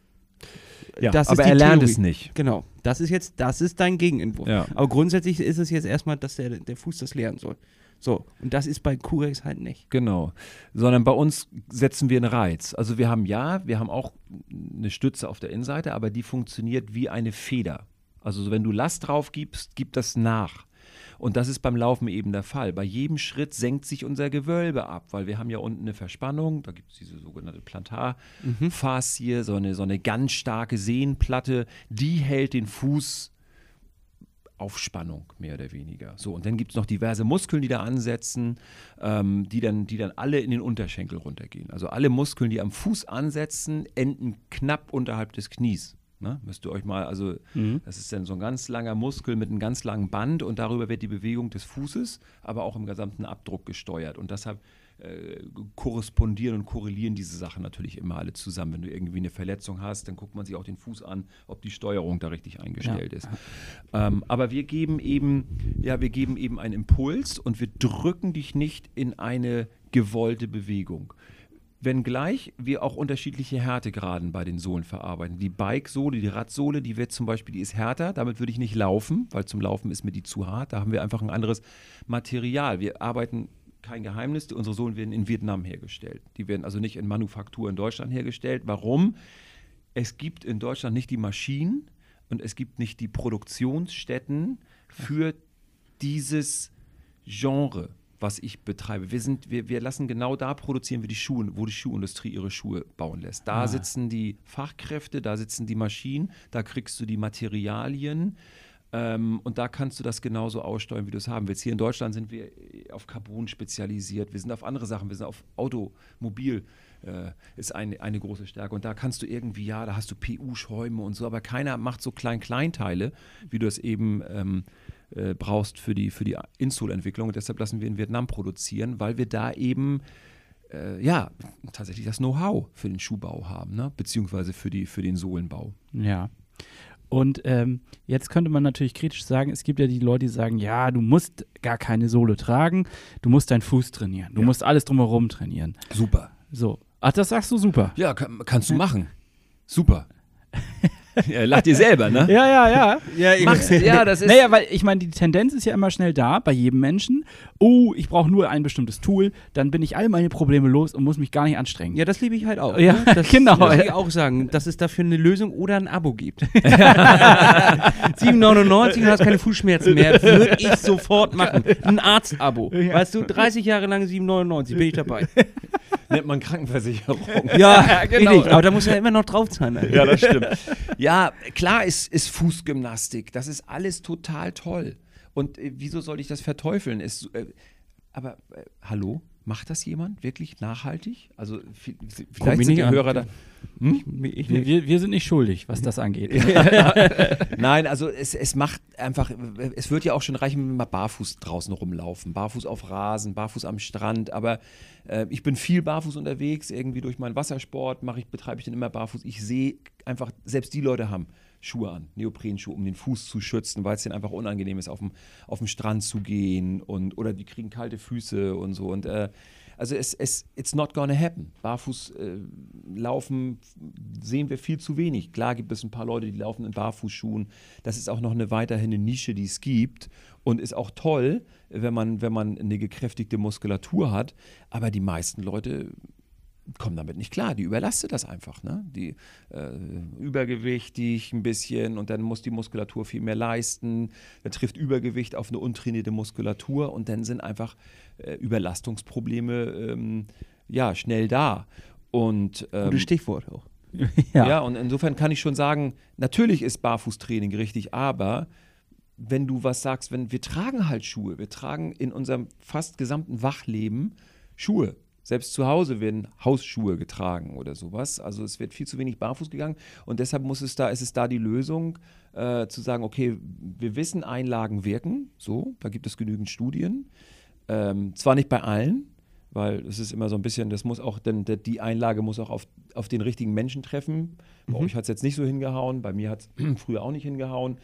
[SPEAKER 4] ja
[SPEAKER 2] das
[SPEAKER 4] aber er lernt
[SPEAKER 2] Theorie.
[SPEAKER 4] es nicht.
[SPEAKER 2] Genau. Das ist jetzt, das ist dein Gegenentwurf.
[SPEAKER 4] Ja.
[SPEAKER 2] Aber grundsätzlich ist es jetzt erstmal, dass der, der Fuß das lernen soll. So. Und das ist bei Curex halt nicht.
[SPEAKER 4] Genau. Sondern bei uns setzen wir einen Reiz. Also wir haben ja, wir haben auch eine Stütze auf der Innenseite, aber die funktioniert wie eine Feder. Also so, wenn du Last drauf gibst, gibt das nach. Und das ist beim Laufen eben der Fall. Bei jedem Schritt senkt sich unser Gewölbe ab, weil wir haben ja unten eine Verspannung, da gibt es diese sogenannte Plantarfaszie, so, eine, so eine ganz starke Sehnenplatte, die hält den Fuß auf Spannung, mehr oder weniger. So, und dann gibt es noch diverse Muskeln, die da ansetzen, ähm, die, dann, die dann alle in den Unterschenkel runtergehen. Also alle Muskeln, die am Fuß ansetzen, enden knapp unterhalb des Knies. Ne? Müsst ihr euch mal, also das ist dann so ein ganz langer Muskel mit einem ganz langen Band und darüber wird die Bewegung des Fußes, aber auch im gesamten Abdruck gesteuert. Und deshalb äh, korrespondieren und korrelieren diese Sachen natürlich immer alle zusammen. Wenn du irgendwie eine Verletzung hast, dann guckt man sich auch den Fuß an, ob die Steuerung da richtig eingestellt ist. Ähm, aber wir geben eben, ja, wir geben eben einen Impuls und wir drücken dich nicht in eine gewollte Bewegung. Wenngleich wir auch unterschiedliche Härtegraden bei den Sohlen verarbeiten. Die Bike-Sohle, die Radsohle, die wird zum Beispiel, die ist härter, damit würde ich nicht laufen, weil zum Laufen ist mir die zu hart. Da haben wir einfach ein anderes Material. Wir arbeiten kein Geheimnis, unsere Sohlen werden in Vietnam hergestellt. Die werden also nicht in Manufaktur in Deutschland hergestellt. Warum? Es gibt in Deutschland nicht die Maschinen und es gibt nicht die Produktionsstätten für dieses Genre was ich betreibe. Wir, sind, wir, wir lassen genau da produzieren wir die Schuhe, wo die Schuhindustrie ihre Schuhe bauen lässt. Da ah. sitzen die Fachkräfte, da sitzen die Maschinen, da kriegst du die Materialien. Ähm, und da kannst du das genauso aussteuern, wie du es haben willst. Hier in Deutschland sind wir auf Carbon spezialisiert, wir sind auf andere Sachen, wir sind auf Automobil, äh, ist eine, eine große Stärke. Und da kannst du irgendwie, ja, da hast du PU-Schäume und so, aber keiner macht so Klein-Kleinteile, wie du es eben ähm, äh, brauchst für die, für die Insole-Entwicklung. Und deshalb lassen wir in Vietnam produzieren, weil wir da eben äh, ja, tatsächlich das Know-how für den Schuhbau haben, ne? beziehungsweise für, die, für den Sohlenbau.
[SPEAKER 3] Ja. Und ähm, jetzt könnte man natürlich kritisch sagen, es gibt ja die Leute, die sagen, ja, du musst gar keine Sohle tragen, du musst deinen Fuß trainieren, du ja. musst alles drumherum trainieren.
[SPEAKER 4] Super.
[SPEAKER 3] So. Ach, das sagst du super.
[SPEAKER 4] Ja, kann, kannst du machen. Super. Ja, lacht ihr selber, ne?
[SPEAKER 3] Ja, ja, ja.
[SPEAKER 2] ja, ich Mach's,
[SPEAKER 3] ja das ist naja, weil ich meine, die Tendenz ist ja immer schnell da bei jedem Menschen. Oh, ich brauche nur ein bestimmtes Tool, dann bin ich all meine Probleme los und muss mich gar nicht anstrengen.
[SPEAKER 2] Ja, das liebe ich halt auch.
[SPEAKER 3] Ja,
[SPEAKER 2] ne? das,
[SPEAKER 3] genau.
[SPEAKER 2] Das ich auch sagen, dass es dafür eine Lösung oder ein Abo gibt. 7,99 und hast keine Fußschmerzen mehr. Würde ich sofort machen. Ein Arzt-Abo. Ja. Weißt du, 30 Jahre lang 7,99 bin ich dabei.
[SPEAKER 4] Nennt man Krankenversicherung.
[SPEAKER 2] Ja, ja genau. Aber da muss ja immer noch drauf zahlen.
[SPEAKER 4] Ja, das stimmt. Ja, klar ist, ist Fußgymnastik. Das ist alles total toll. Und äh, wieso soll ich das verteufeln? Ist, äh, aber äh, hallo? Macht das jemand wirklich nachhaltig? Also vielleicht sind die Hörer da.
[SPEAKER 3] Hm? Ich, ich, wir, wir, sind nicht schuldig, was das angeht.
[SPEAKER 4] Nein, also es, es macht einfach, es wird ja auch schon reichen, wenn wir mal barfuß draußen rumlaufen. Barfuß auf Rasen, barfuß am Strand. Aber äh, ich bin viel barfuß unterwegs, irgendwie durch meinen Wassersport mache ich, betreibe ich den immer barfuß. Ich sehe einfach, selbst die Leute haben Schuhe an, Neoprenschuhe, um den Fuß zu schützen, weil es denen einfach unangenehm ist, auf dem, auf dem Strand zu gehen und oder die kriegen kalte Füße und so. Und äh, also es, es it's not gonna happen. Barfuß äh, laufen sehen wir viel zu wenig. Klar gibt es ein paar Leute, die laufen in Barfußschuhen. Das ist auch noch eine weiterhin eine Nische, die es gibt und ist auch toll, wenn man, wenn man eine gekräftigte Muskulatur hat. Aber die meisten Leute kommen damit nicht klar. Die überlastet das einfach. Ne? Die äh, übergewichtig ein bisschen und dann muss die Muskulatur viel mehr leisten. Da trifft Übergewicht auf eine untrainierte Muskulatur und dann sind einfach äh, Überlastungsprobleme ähm, ja, schnell da. Und,
[SPEAKER 2] ähm, Gutes Stichwort auch.
[SPEAKER 4] ja. ja, und insofern kann ich schon sagen, natürlich ist Barfußtraining richtig, aber wenn du was sagst, wenn wir tragen halt Schuhe, wir tragen in unserem fast gesamten Wachleben Schuhe. Selbst zu Hause werden Hausschuhe getragen oder sowas. Also es wird viel zu wenig barfuß gegangen und deshalb muss es da, ist es da die Lösung, äh, zu sagen, okay, wir wissen, Einlagen wirken, so, da gibt es genügend Studien. Ähm, zwar nicht bei allen, weil es ist immer so ein bisschen, das muss auch, denn die Einlage muss auch auf, auf den richtigen Menschen treffen. Bei mhm. euch hat es jetzt nicht so hingehauen, bei mir hat es früher auch nicht hingehauen.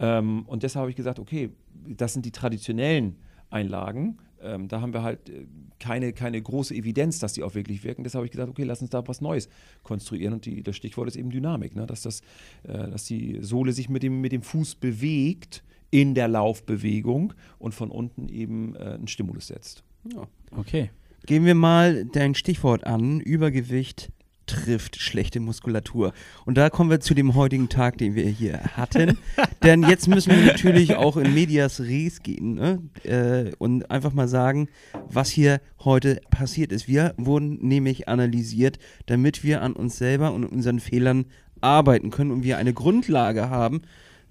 [SPEAKER 4] Ähm, und deshalb habe ich gesagt, okay, das sind die traditionellen Einlagen. Ähm, da haben wir halt äh, keine, keine große Evidenz, dass die auch wirklich wirken. Deshalb habe ich gesagt, okay, lass uns da was Neues konstruieren. Und die, das Stichwort ist eben Dynamik, ne? dass, das, äh, dass die Sohle sich mit dem, mit dem Fuß bewegt in der Laufbewegung und von unten eben äh, einen Stimulus setzt.
[SPEAKER 2] Ja. Okay. Gehen wir mal dein Stichwort an, Übergewicht trifft schlechte Muskulatur. Und da kommen wir zu dem heutigen Tag, den wir hier hatten. Denn jetzt müssen wir natürlich auch in Medias Res gehen ne? äh, und einfach mal sagen, was hier heute passiert ist. Wir wurden nämlich analysiert, damit wir an uns selber und unseren Fehlern arbeiten können und wir eine Grundlage haben,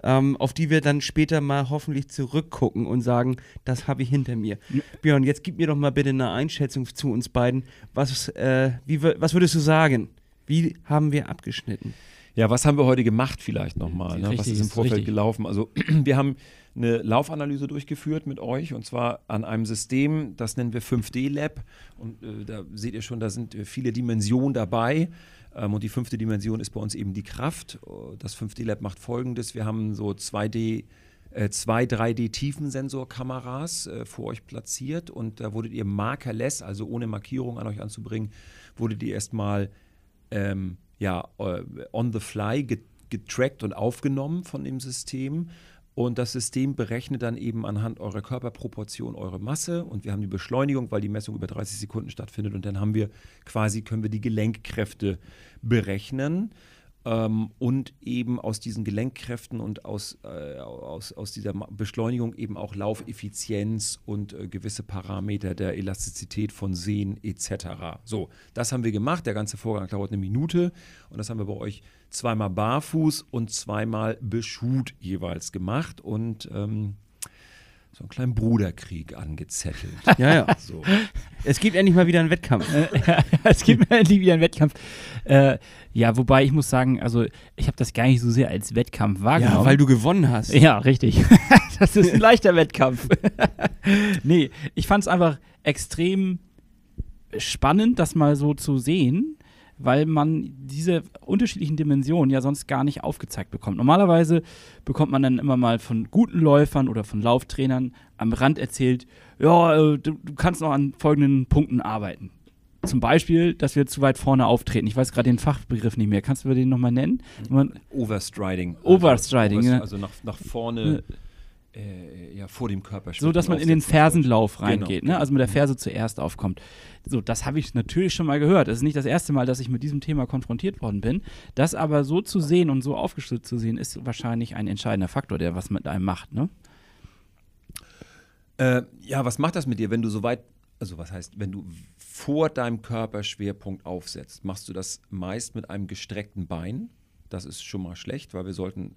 [SPEAKER 2] ähm, auf die wir dann später mal hoffentlich zurückgucken und sagen, das habe ich hinter mir. Ja. Björn, jetzt gib mir doch mal bitte eine Einschätzung zu uns beiden. Was, äh, wie, was würdest du sagen? Wie haben wir abgeschnitten?
[SPEAKER 4] Ja, was haben wir heute gemacht vielleicht nochmal? Ne? Was ist im Vorfeld richtig. gelaufen? Also wir haben eine Laufanalyse durchgeführt mit euch und zwar an einem System, das nennen wir 5D Lab und äh, da seht ihr schon, da sind viele Dimensionen dabei. Ähm, und die fünfte Dimension ist bei uns eben die Kraft. Das 5D-Lab macht folgendes: Wir haben so 2D äh, zwei 3D-Tiefensensorkameras äh, vor euch platziert und da wurdet ihr markerless, also ohne Markierung an euch anzubringen, wurdet ihr erstmal ähm, ja, äh, on the fly getrackt und aufgenommen von dem System. Und das System berechnet dann eben anhand eurer Körperproportion eure Masse. Und wir haben die Beschleunigung, weil die Messung über 30 Sekunden stattfindet. Und dann haben wir quasi, können wir die Gelenkkräfte berechnen ähm, und eben aus diesen Gelenkkräften und aus, äh, aus, aus dieser Beschleunigung eben auch Laufeffizienz und äh, gewisse Parameter der Elastizität von Sehnen etc. So, das haben wir gemacht. Der ganze Vorgang dauert eine Minute und das haben wir bei euch zweimal barfuß und zweimal beschut jeweils gemacht und ähm, so einen kleinen Bruderkrieg angezettelt.
[SPEAKER 2] Ja, ja. So. Es gibt endlich mal wieder einen Wettkampf.
[SPEAKER 3] es gibt endlich wieder einen Wettkampf. Äh, ja, wobei ich muss sagen, also ich habe das gar nicht so sehr als Wettkampf wahrgenommen.
[SPEAKER 2] Ja, weil du gewonnen hast.
[SPEAKER 3] Ja, richtig. das ist ein leichter Wettkampf. nee, ich fand es einfach extrem spannend, das mal so zu sehen weil man diese unterschiedlichen Dimensionen ja sonst gar nicht aufgezeigt bekommt. Normalerweise bekommt man dann immer mal von guten Läufern oder von Lauftrainern am Rand erzählt, ja, äh, du, du kannst noch an folgenden Punkten arbeiten. Zum Beispiel, dass wir zu weit vorne auftreten. Ich weiß gerade den Fachbegriff nicht mehr. Kannst du mir den nochmal nennen?
[SPEAKER 4] Overstriding.
[SPEAKER 3] Overstriding,
[SPEAKER 4] also, also nach, nach vorne. Ja äh, ja, vor dem Körper
[SPEAKER 3] So, dass man in den Fersenlauf genau, reingeht, genau, ne? also mit der. Ferse zuerst aufkommt. So, das habe ich natürlich schon mal gehört. Es ist nicht das erste Mal, dass ich mit diesem Thema konfrontiert worden bin. Das aber so zu sehen und so aufgeschlüsselt zu sehen, ist wahrscheinlich ein entscheidender Faktor, der was mit einem macht, ne?
[SPEAKER 4] Äh, ja, was macht das mit dir, wenn du so weit, also was heißt, wenn du vor deinem Körperschwerpunkt aufsetzt, machst du das meist mit einem gestreckten Bein. Das ist schon mal schlecht, weil wir sollten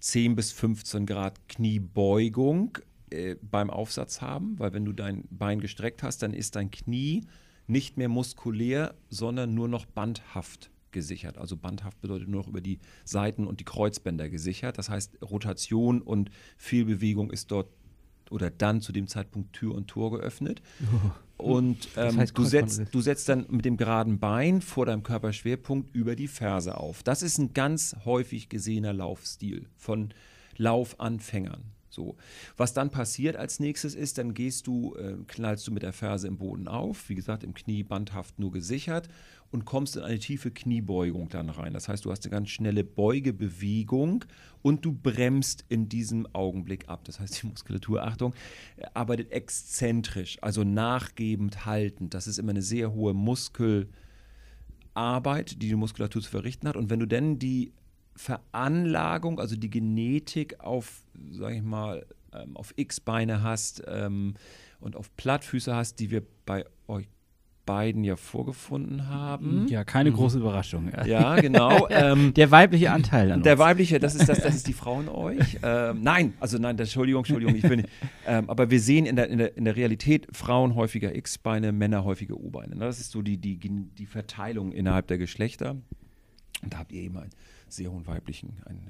[SPEAKER 4] 10 bis 15 Grad Kniebeugung äh, beim Aufsatz haben, weil wenn du dein Bein gestreckt hast, dann ist dein Knie nicht mehr muskulär, sondern nur noch bandhaft gesichert. Also bandhaft bedeutet nur noch über die Seiten und die Kreuzbänder gesichert. Das heißt, Rotation und Fehlbewegung ist dort oder dann zu dem Zeitpunkt Tür und Tor geöffnet. Oh. Und ähm, das heißt, du, setzt, du setzt dann mit dem geraden Bein vor deinem Körperschwerpunkt über die Ferse auf. Das ist ein ganz häufig gesehener Laufstil von Laufanfängern. So. Was dann passiert als nächstes ist, dann gehst du, äh, knallst du mit der Ferse im Boden auf, wie gesagt, im Knie bandhaft nur gesichert und kommst in eine tiefe Kniebeugung dann rein. Das heißt, du hast eine ganz schnelle Beugebewegung und du bremst in diesem Augenblick ab. Das heißt, die Muskulatur, Achtung, arbeitet exzentrisch, also nachgebend haltend. Das ist immer eine sehr hohe Muskelarbeit, die die Muskulatur zu verrichten hat. Und wenn du dann die Veranlagung, also die Genetik auf, sage ich mal, ähm, auf X-Beine hast ähm, und auf Plattfüße hast, die wir bei euch beiden ja vorgefunden haben.
[SPEAKER 3] Ja, keine mhm. große Überraschung.
[SPEAKER 4] Ja, genau.
[SPEAKER 3] Ähm, der weibliche Anteil
[SPEAKER 4] an Der uns. weibliche, das ist das, das ist die Frau in euch. Ähm, nein, also nein, Entschuldigung, Entschuldigung, ich bin. Ähm, aber wir sehen in der, in, der, in der Realität Frauen häufiger X-Beine, Männer häufiger U-Beine. Das ist so die, die, die Verteilung innerhalb der Geschlechter. Und da habt ihr eben einen sehr hohen weiblichen, eine,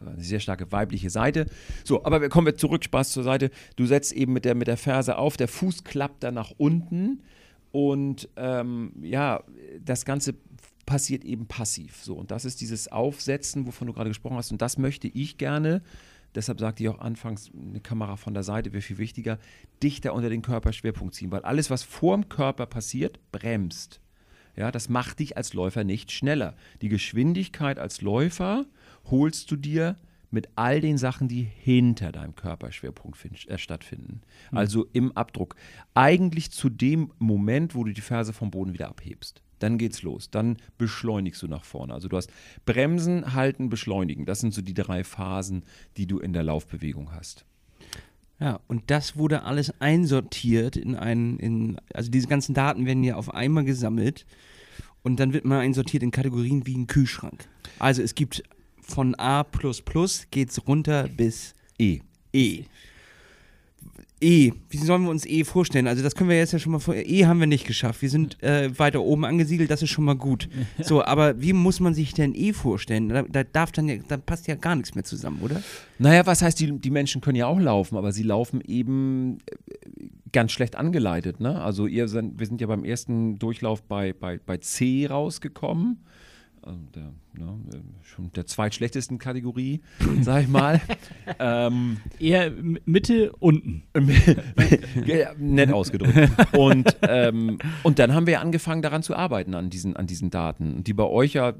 [SPEAKER 4] eine, sehr starke weibliche Seite. So, aber kommen wir zurück, Spaß zur Seite. Du setzt eben mit der, mit der Ferse auf, der Fuß klappt dann nach unten und ähm, ja, das Ganze passiert eben passiv. So, und das ist dieses Aufsetzen, wovon du gerade gesprochen hast. Und das möchte ich gerne, deshalb sagte ich auch anfangs, eine Kamera von der Seite wäre viel wichtiger, dichter unter den Körperschwerpunkt ziehen, weil alles, was vorm Körper passiert, bremst. Ja, das macht dich als Läufer nicht schneller. Die Geschwindigkeit als Läufer holst du dir mit all den Sachen, die hinter deinem Körperschwerpunkt äh, stattfinden. Mhm. Also im Abdruck. Eigentlich zu dem Moment, wo du die Ferse vom Boden wieder abhebst. Dann geht's los. Dann beschleunigst du nach vorne. Also du hast Bremsen, Halten, Beschleunigen. Das sind so die drei Phasen, die du in der Laufbewegung hast.
[SPEAKER 2] Ja, und das wurde alles einsortiert in einen, in, also diese ganzen Daten werden ja auf einmal gesammelt und dann wird man einsortiert in Kategorien wie ein Kühlschrank. Also es gibt von A geht es runter bis E. E. E. Wie sollen wir uns E vorstellen? Also das können wir jetzt ja schon mal vor. E haben wir nicht geschafft. Wir sind äh, weiter oben angesiedelt, das ist schon mal gut. So, aber wie muss man sich denn E vorstellen? Da, da, darf dann ja, da passt ja gar nichts mehr zusammen, oder?
[SPEAKER 4] Naja, was heißt, die, die Menschen können ja auch laufen, aber sie laufen eben äh, ganz schlecht angeleitet. Ne? Also ihr sind, wir sind ja beim ersten Durchlauf bei, bei, bei C rausgekommen. Also der, ne, schon der zweitschlechtesten Kategorie, sag ich mal. ähm,
[SPEAKER 3] Eher Mitte unten.
[SPEAKER 4] nett ausgedrückt. Und, ähm, und dann haben wir angefangen daran zu arbeiten an diesen, an diesen Daten, die bei euch ja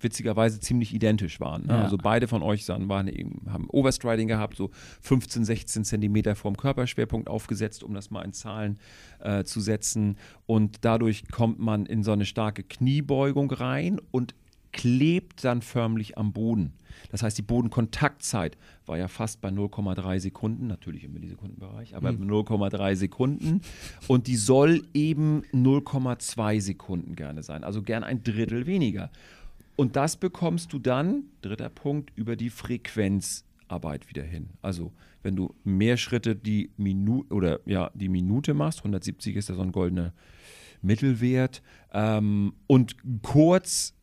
[SPEAKER 4] witzigerweise ziemlich identisch waren. Ne?
[SPEAKER 3] Ja.
[SPEAKER 4] Also beide von euch sahen, waren eben, haben Overstriding gehabt, so 15, 16 Zentimeter vom Körperschwerpunkt aufgesetzt, um das mal in Zahlen äh, zu setzen. Und dadurch kommt man in so eine starke Kniebeugung rein und klebt dann förmlich am Boden. Das heißt, die Bodenkontaktzeit war ja fast bei 0,3 Sekunden, natürlich im Millisekundenbereich, aber 0,3 Sekunden. Und die soll eben 0,2 Sekunden gerne sein, also gern ein Drittel weniger. Und das bekommst du dann, dritter Punkt, über die Frequenzarbeit wieder hin. Also wenn du mehr Schritte die Minute oder ja die Minute machst, 170 ist ja so ein goldener Mittelwert, ähm, und kurz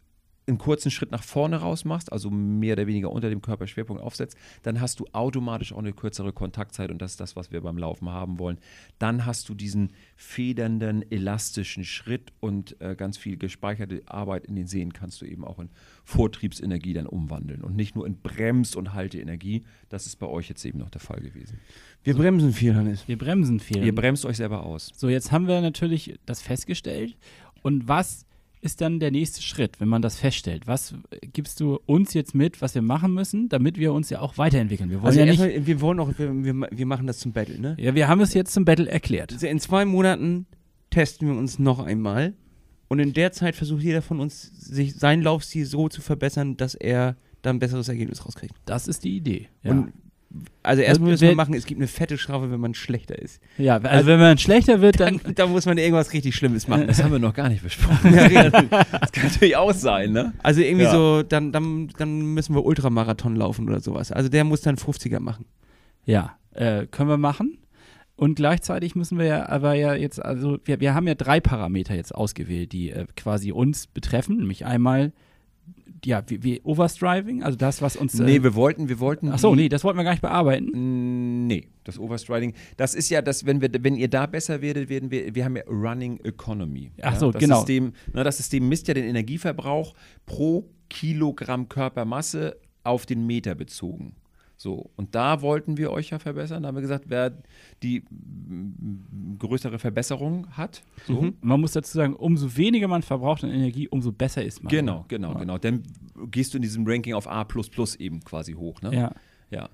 [SPEAKER 4] einen kurzen Schritt nach vorne raus machst, also mehr oder weniger unter dem Körperschwerpunkt aufsetzt, dann hast du automatisch auch eine kürzere Kontaktzeit und das ist das, was wir beim Laufen haben wollen. Dann hast du diesen federnden, elastischen Schritt und äh, ganz viel gespeicherte Arbeit in den Sehnen kannst du eben auch in Vortriebsenergie dann umwandeln und nicht nur in Brems- und Halteenergie. Das ist bei euch jetzt eben noch der Fall gewesen.
[SPEAKER 2] Wir bremsen viel, Hannes.
[SPEAKER 3] Wir bremsen viel.
[SPEAKER 4] Ihr bremst euch selber aus.
[SPEAKER 3] So, jetzt haben wir natürlich das festgestellt. Und was ist dann der nächste Schritt, wenn man das feststellt? Was gibst du uns jetzt mit, was wir machen müssen, damit wir uns ja auch weiterentwickeln? Wir wollen
[SPEAKER 2] Also
[SPEAKER 3] ja nicht.
[SPEAKER 2] erstmal, wir wollen auch, wir, wir, wir machen das zum Battle, ne?
[SPEAKER 3] Ja, wir haben es jetzt zum Battle erklärt.
[SPEAKER 2] Also in zwei Monaten testen wir uns noch einmal. Und in der Zeit versucht jeder von uns, sich seinen Laufstil so zu verbessern, dass er da ein besseres Ergebnis rauskriegt.
[SPEAKER 3] Das ist die Idee. Ja,
[SPEAKER 2] Und also erstmal
[SPEAKER 3] Also,
[SPEAKER 2] müssen wir machen, es gibt eine fette Strafe, wenn man schlechter ist.
[SPEAKER 3] ja also, wenn man schlechter wird,
[SPEAKER 2] Dann,
[SPEAKER 3] dann.
[SPEAKER 2] da muss man irgendwas richtig Schlimmes machen.
[SPEAKER 4] Das haben wir noch gar nicht besprochen.
[SPEAKER 2] Ja.
[SPEAKER 4] Das kann natürlich auch sein, ne?
[SPEAKER 2] Also irgendwie
[SPEAKER 4] Ja.
[SPEAKER 2] so, dann, dann, dann müssen wir Ultramarathon laufen oder sowas. Also der muss dann 50er machen.
[SPEAKER 3] Ja, äh, können wir machen. Und gleichzeitig müssen wir ja aber ja jetzt, also wir, wir haben ja drei Parameter jetzt ausgewählt, die äh, quasi uns betreffen, nämlich einmal ja, wie, wie Overstriving, also das, was uns.
[SPEAKER 4] Nee,
[SPEAKER 3] Äh,
[SPEAKER 4] wir wollten, wir wollten.
[SPEAKER 3] ach so, nee, das wollten wir gar nicht bearbeiten.
[SPEAKER 4] Nee, das Overstriding. Das ist ja, das, wenn wir, wenn ihr da besser werdet, werden wir, wir haben ja Running Economy.
[SPEAKER 3] Ach
[SPEAKER 4] ja?
[SPEAKER 3] so,
[SPEAKER 4] das
[SPEAKER 3] genau.
[SPEAKER 4] System, na, das System misst ja den Energieverbrauch pro Kilogramm Körpermasse auf den Meter bezogen. So, und da wollten wir euch ja verbessern. Da haben wir gesagt, wer die mm, größere Verbesserung hat. So.
[SPEAKER 3] Und man muss dazu sagen, umso weniger man verbraucht an Energie, umso besser ist man.
[SPEAKER 4] Genau, genau,
[SPEAKER 3] ja.
[SPEAKER 4] genau. Dann gehst du in diesem Ranking auf A eben quasi hoch. Ne?
[SPEAKER 3] Ja.
[SPEAKER 4] Ja.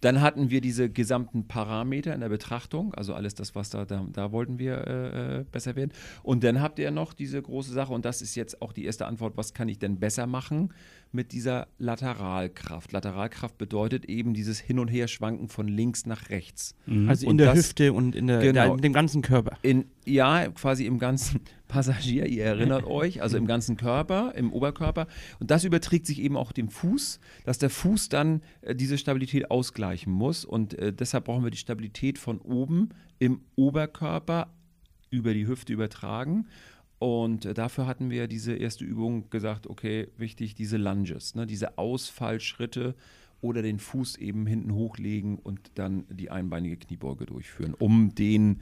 [SPEAKER 4] Dann hatten wir diese gesamten Parameter in der Betrachtung, also alles das, was da, da, da wollten wir äh, äh, besser werden. Und dann habt ihr noch diese große Sache, und das ist jetzt auch die erste Antwort, was kann ich denn besser machen mit dieser Lateralkraft? Lateralkraft bedeutet eben dieses Hin- und Herschwanken von links nach rechts.
[SPEAKER 2] Also in
[SPEAKER 4] Und
[SPEAKER 2] der
[SPEAKER 4] das-
[SPEAKER 2] Hüfte und in, der,
[SPEAKER 4] Genau.
[SPEAKER 2] in dem ganzen Körper.
[SPEAKER 4] In, ja, quasi im ganzen Passagier, ihr erinnert euch, also im ganzen Körper, im Oberkörper. Und das überträgt sich eben auch dem Fuß, dass der Fuß dann äh, diese Stabilität ausgleichen muss. Und äh, deshalb brauchen wir die Stabilität von oben im Oberkörper über die Hüfte übertragen. Und äh, dafür hatten wir diese erste Übung gesagt, okay, wichtig, diese Lunges, ne, diese Ausfallschritte oder den Fuß eben hinten hochlegen und dann die einbeinige Kniebeuge durchführen, um den,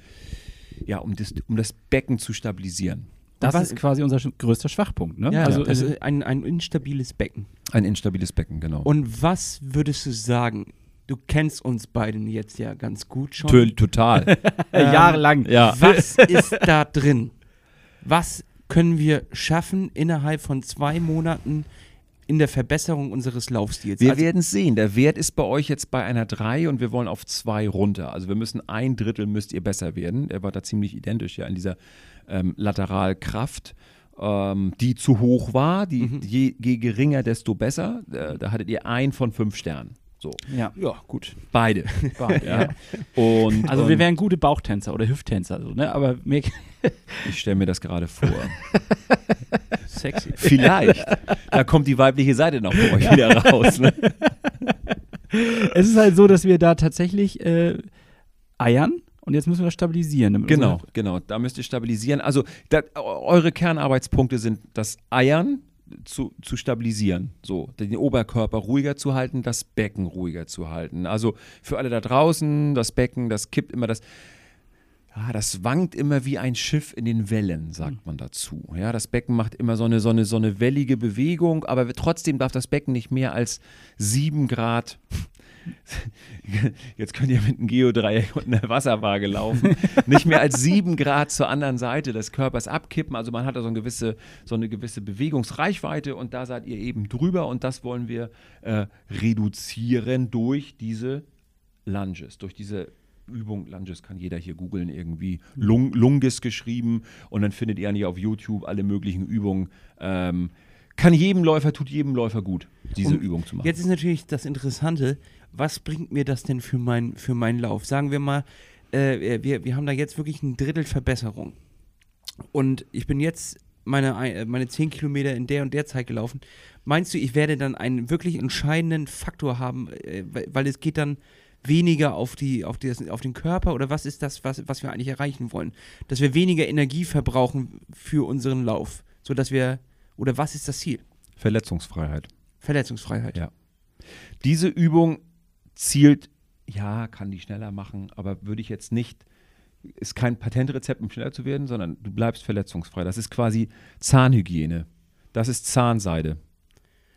[SPEAKER 4] ja, um das, um das Becken zu stabilisieren.
[SPEAKER 3] Das
[SPEAKER 2] Was-
[SPEAKER 3] ist quasi unser größter Schwachpunkt. Ne?
[SPEAKER 2] Ja,
[SPEAKER 3] also,
[SPEAKER 2] das
[SPEAKER 3] äh,
[SPEAKER 2] ist ein, ein instabiles Becken.
[SPEAKER 4] Ein instabiles Becken, genau.
[SPEAKER 2] Und was würdest du sagen? Du kennst uns beiden jetzt ja ganz gut schon.
[SPEAKER 4] Total.
[SPEAKER 3] jahrelang.
[SPEAKER 4] ja.
[SPEAKER 2] Was ist da drin? Was können wir schaffen innerhalb von zwei Monaten in der Verbesserung unseres Laufstils?
[SPEAKER 4] Wir
[SPEAKER 2] Also-
[SPEAKER 4] werden es sehen. Der Wert ist bei euch jetzt bei einer 3 und wir wollen auf 2 runter. Also wir müssen ein Drittel müsst ihr besser werden. Er war da ziemlich identisch ja in dieser ähm, Lateralkraft, ähm, die zu hoch war. Die,
[SPEAKER 2] Mhm.
[SPEAKER 4] je, je geringer, desto besser. Äh, da hattet ihr ein von fünf Sternen. So,
[SPEAKER 3] Ja.
[SPEAKER 2] ja, gut.
[SPEAKER 4] beide.
[SPEAKER 3] Beide, ja.
[SPEAKER 4] Und
[SPEAKER 3] Also wir wären gute Bauchtänzer oder Hüfttänzer, so, ne? aber mehr,
[SPEAKER 4] ich stelle mir das gerade vor.
[SPEAKER 2] Sexy.
[SPEAKER 4] Vielleicht. Da kommt die weibliche Seite noch bei euch wieder raus. Ne?
[SPEAKER 3] es ist halt so, dass wir da tatsächlich äh, eiern und jetzt müssen wir das stabilisieren.
[SPEAKER 4] Genau, genau. Da müsst ihr stabilisieren. Also da, eure Kernarbeitspunkte sind das Eiern zu, zu stabilisieren, so den Oberkörper ruhiger zu halten, das Becken ruhiger zu halten. Also für alle da draußen, das Becken, das kippt immer das ah, das wankt immer wie ein Schiff in den Wellen, sagt man dazu. Ja, das Becken macht immer so eine, so eine, so eine wellige Bewegung, aber trotzdem darf das Becken nicht mehr als sieben Grad. Jetzt könnt ihr mit einem Geodreieck und einer Wasserwaage laufen. Nicht mehr als sieben Grad zur anderen Seite des Körpers abkippen. Also man hat da so eine gewisse, so eine gewisse Bewegungsreichweite und da seid ihr eben drüber und das wollen wir äh, reduzieren durch diese Lunges, durch diese Übung, Lunges kann jeder hier googeln, irgendwie Lung, Lunges geschrieben und dann findet ihr hier auf YouTube alle möglichen Übungen. Ähm, kann jedem Läufer, tut jedem Läufer gut, diese
[SPEAKER 2] Und
[SPEAKER 4] Übung zu machen.
[SPEAKER 2] Jetzt ist natürlich das Interessante, was bringt mir das denn für, mein, für meinen Lauf? Sagen wir mal, äh, wir, wir haben da jetzt wirklich ein Drittel Verbesserung. Und ich bin jetzt meine, ein- äh, meine 10 Kilometer in der und der Zeit gelaufen. Meinst du, ich werde dann einen wirklich entscheidenden Faktor haben, äh, weil weil es geht dann weniger auf, die, auf, die, auf den Körper oder was ist das, was, was wir eigentlich erreichen wollen? Dass wir weniger Energie verbrauchen für unseren Lauf, sodass wir, oder was ist das Ziel?
[SPEAKER 4] Verletzungsfreiheit.
[SPEAKER 2] Verletzungsfreiheit.
[SPEAKER 4] Ja. Diese Übung zielt, ja, kann die schneller machen, aber würde ich jetzt nicht, ist kein Patentrezept, um schneller zu werden, sondern du bleibst verletzungsfrei. Das ist quasi Zahnhygiene. Das ist Zahnseide.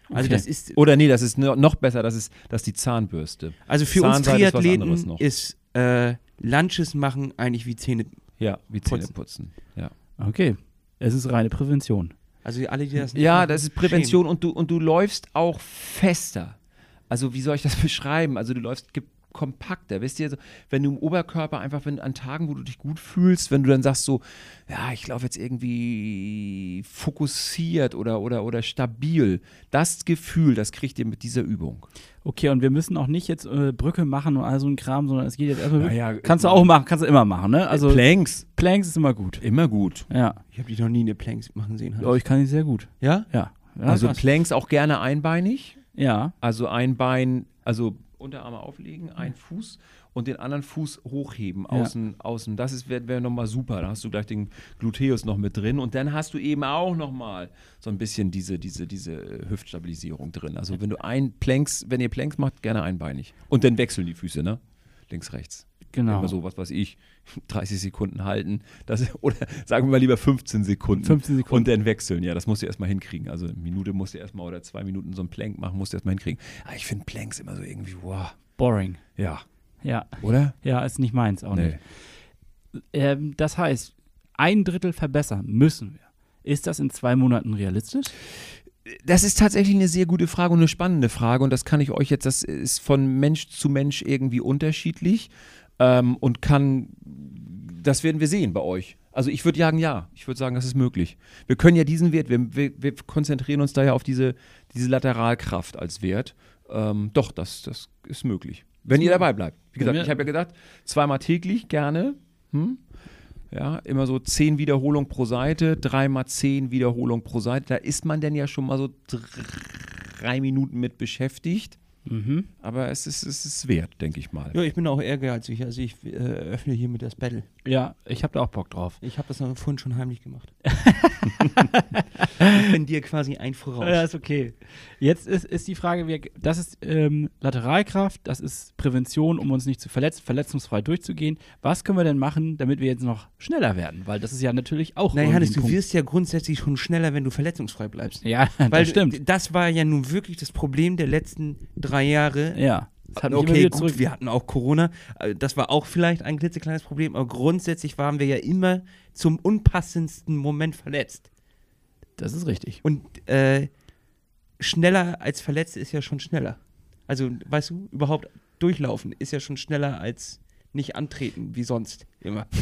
[SPEAKER 2] Also
[SPEAKER 3] Okay.
[SPEAKER 2] das ist,
[SPEAKER 4] Oder nee, das ist no- noch besser, das ist, das ist die Zahnbürste.
[SPEAKER 2] also für uns
[SPEAKER 4] Zahnseide ist was anderes
[SPEAKER 2] Triathleten
[SPEAKER 4] noch.
[SPEAKER 2] ist äh, Lunches machen eigentlich wie Zähne.
[SPEAKER 4] Ja, wie
[SPEAKER 2] Putzen.
[SPEAKER 4] Zähne putzen. Ja.
[SPEAKER 3] Okay. Es ist reine Prävention.
[SPEAKER 2] Also alle, die das nicht
[SPEAKER 4] Ja,
[SPEAKER 2] machen,
[SPEAKER 4] das ist Prävention und du, und du läufst auch fester. Also wie soll ich das beschreiben? Also du läufst ge- kompakter, wisst ihr, wenn du im Oberkörper einfach, wenn an Tagen, wo du dich gut fühlst, wenn du dann sagst so, ja, ich laufe jetzt irgendwie fokussiert oder, oder, oder stabil, das Gefühl, das kriegt ihr mit dieser Übung.
[SPEAKER 3] Okay, und wir müssen auch nicht jetzt äh, Brücke machen und all so ein Kram, sondern es geht jetzt erstmal wirklich.
[SPEAKER 4] ja,
[SPEAKER 3] kannst du auch machen, kannst du immer machen, ne? Also
[SPEAKER 4] Planks,
[SPEAKER 3] Planks ist immer gut.
[SPEAKER 4] immer gut.
[SPEAKER 3] Ja.
[SPEAKER 2] Ich habe dich noch nie eine Planks machen sehen. Hans.
[SPEAKER 3] Oh, ich kann die sehr gut.
[SPEAKER 2] ja?
[SPEAKER 3] Ja. ja
[SPEAKER 4] Also
[SPEAKER 2] krass.
[SPEAKER 4] Planks auch gerne einbeinig.
[SPEAKER 3] ja.
[SPEAKER 4] Also ein Bein, also Unterarme auflegen, ein Fuß und den anderen Fuß hochheben, außen, außen. Das ist- wäre wär nochmal super. Da hast du gleich den Gluteus noch mit drin und dann hast du eben auch nochmal so ein bisschen diese, diese, diese Hüftstabilisierung drin. Also wenn du ein Planks, wenn ihr Planks macht, gerne einbeinig. Und dann wechseln die Füße, ne? Links, rechts.
[SPEAKER 3] Genau.
[SPEAKER 4] Immer so, was weiß ich, 30 Sekunden halten. Das, oder sagen wir mal lieber 15 Sekunden.
[SPEAKER 3] 15 Sekunden.
[SPEAKER 4] Und dann wechseln. Ja, das musst du erstmal hinkriegen. Also eine Minute musst du erstmal oder zwei Minuten so ein Plank machen, musst du erstmal hinkriegen. Aber ich finde Planks immer so irgendwie, wow.
[SPEAKER 3] Boring.
[SPEAKER 4] Ja.
[SPEAKER 3] Ja.
[SPEAKER 4] Oder?
[SPEAKER 3] Ja, ist nicht meins auch
[SPEAKER 4] Nee.
[SPEAKER 3] nicht. Ähm, das heißt, ein Drittel verbessern müssen wir. Ist das in zwei Monaten realistisch?
[SPEAKER 4] Das ist tatsächlich eine sehr gute Frage und eine spannende Frage. Und das kann ich euch jetzt, das ist von Mensch zu Mensch irgendwie unterschiedlich ähm, und kann, das werden wir sehen bei euch. Also ich würde sagen, ja. Ich würde sagen, das ist möglich. Wir können ja diesen Wert, wir, wir, wir konzentrieren uns da ja auf diese, diese Lateralkraft als Wert. Ähm, doch, das, das ist möglich. Wenn ihr dabei bleibt. Wie gesagt, ich habe ja gedacht, zweimal täglich gerne. Hm? Ja, immer so zehn Wiederholungen pro Seite, dreimal zehn Wiederholungen pro Seite. Da ist man denn ja schon mal so drei Minuten mit beschäftigt.
[SPEAKER 3] Mhm.
[SPEAKER 4] Aber es ist, es ist wert, denke ich mal.
[SPEAKER 2] Ja, ich bin auch ehrgeizig. Also ich äh, öffne hiermit das Battle.
[SPEAKER 3] Ja, ich habe da auch Bock drauf.
[SPEAKER 2] Ich habe das vorhin schon heimlich gemacht. ich bin dir quasi ein voraus.
[SPEAKER 3] Ja, ist okay. Jetzt ist, ist die Frage, wir, das ist ähm, Lateralkraft, das ist Prävention, um uns nicht zu verletzen, verletzungsfrei durchzugehen. Was können wir denn machen, damit wir jetzt noch schneller werden? Weil das ist ja natürlich auch
[SPEAKER 2] Nein, Hannes, du wirst ja grundsätzlich schon schneller, wenn du verletzungsfrei bleibst.
[SPEAKER 3] Ja,
[SPEAKER 2] Weil
[SPEAKER 3] das stimmt.
[SPEAKER 2] das war ja nun wirklich das Problem der letzten drei Jahre.
[SPEAKER 3] Ja.
[SPEAKER 2] Okay, gut,
[SPEAKER 3] zurück.
[SPEAKER 2] wir hatten auch Corona. Äh, Das war auch vielleicht ein klitzekleines Problem, aber grundsätzlich waren wir ja immer zum unpassendsten Moment verletzt.
[SPEAKER 3] Das ist richtig.
[SPEAKER 2] Und äh, schneller als verletzt ist ja schon schneller. Also, weißt du, überhaupt durchlaufen ist ja schon schneller als nicht antreten, wie sonst immer.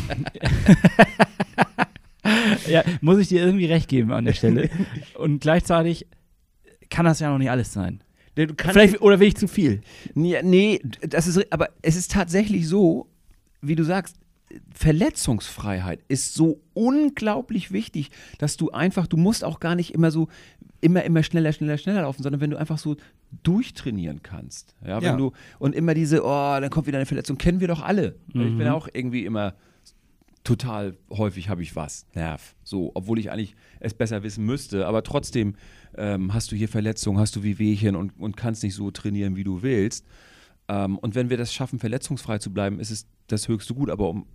[SPEAKER 3] Ja, muss ich dir irgendwie recht geben an der Stelle. Und gleichzeitig kann das ja noch nicht alles sein.
[SPEAKER 2] Kannst
[SPEAKER 3] Vielleicht, oder will ich zu viel?
[SPEAKER 4] Nee, nee, das ist, aber es ist tatsächlich so, wie du sagst, Verletzungsfreiheit ist so unglaublich wichtig, dass du einfach, du musst auch gar nicht immer so, immer, immer schneller, schneller, schneller laufen, sondern wenn du einfach so durchtrainieren kannst. Ja, wenn
[SPEAKER 2] Ja.
[SPEAKER 4] du, und immer diese, oh, dann kommt wieder eine Verletzung, kennen wir doch alle. Ich bin auch irgendwie immer total häufig habe ich was, Nerv. So, obwohl ich eigentlich es besser wissen müsste, aber trotzdem ähm, hast du hier Verletzungen, hast du Wehwehchen und, und kannst nicht so trainieren, wie du willst. Ähm, und wenn wir das schaffen, verletzungsfrei zu bleiben, ist es das höchste Gut. Aber um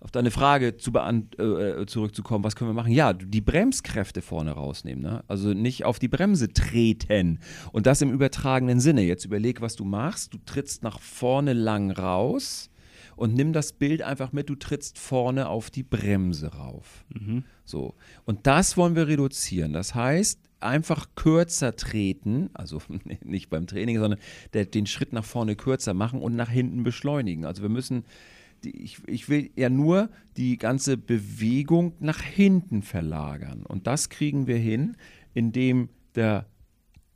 [SPEAKER 4] auf deine Frage zu beant äh, zurückzukommen, was können wir machen? Ja, die Bremskräfte vorne rausnehmen. Ne? Also nicht auf die Bremse treten. Und das im übertragenen Sinne. Jetzt überleg, was du machst. Du trittst nach vorne lang raus und nimm das Bild einfach mit, du trittst vorne auf die Bremse rauf. So. Und das wollen wir reduzieren. Das heißt, einfach kürzer treten, also nicht beim Training, sondern der, den Schritt nach vorne kürzer machen und nach hinten beschleunigen. Also wir müssen, die, ich, ich will ja nur die ganze Bewegung nach hinten verlagern. Und das kriegen wir hin, indem der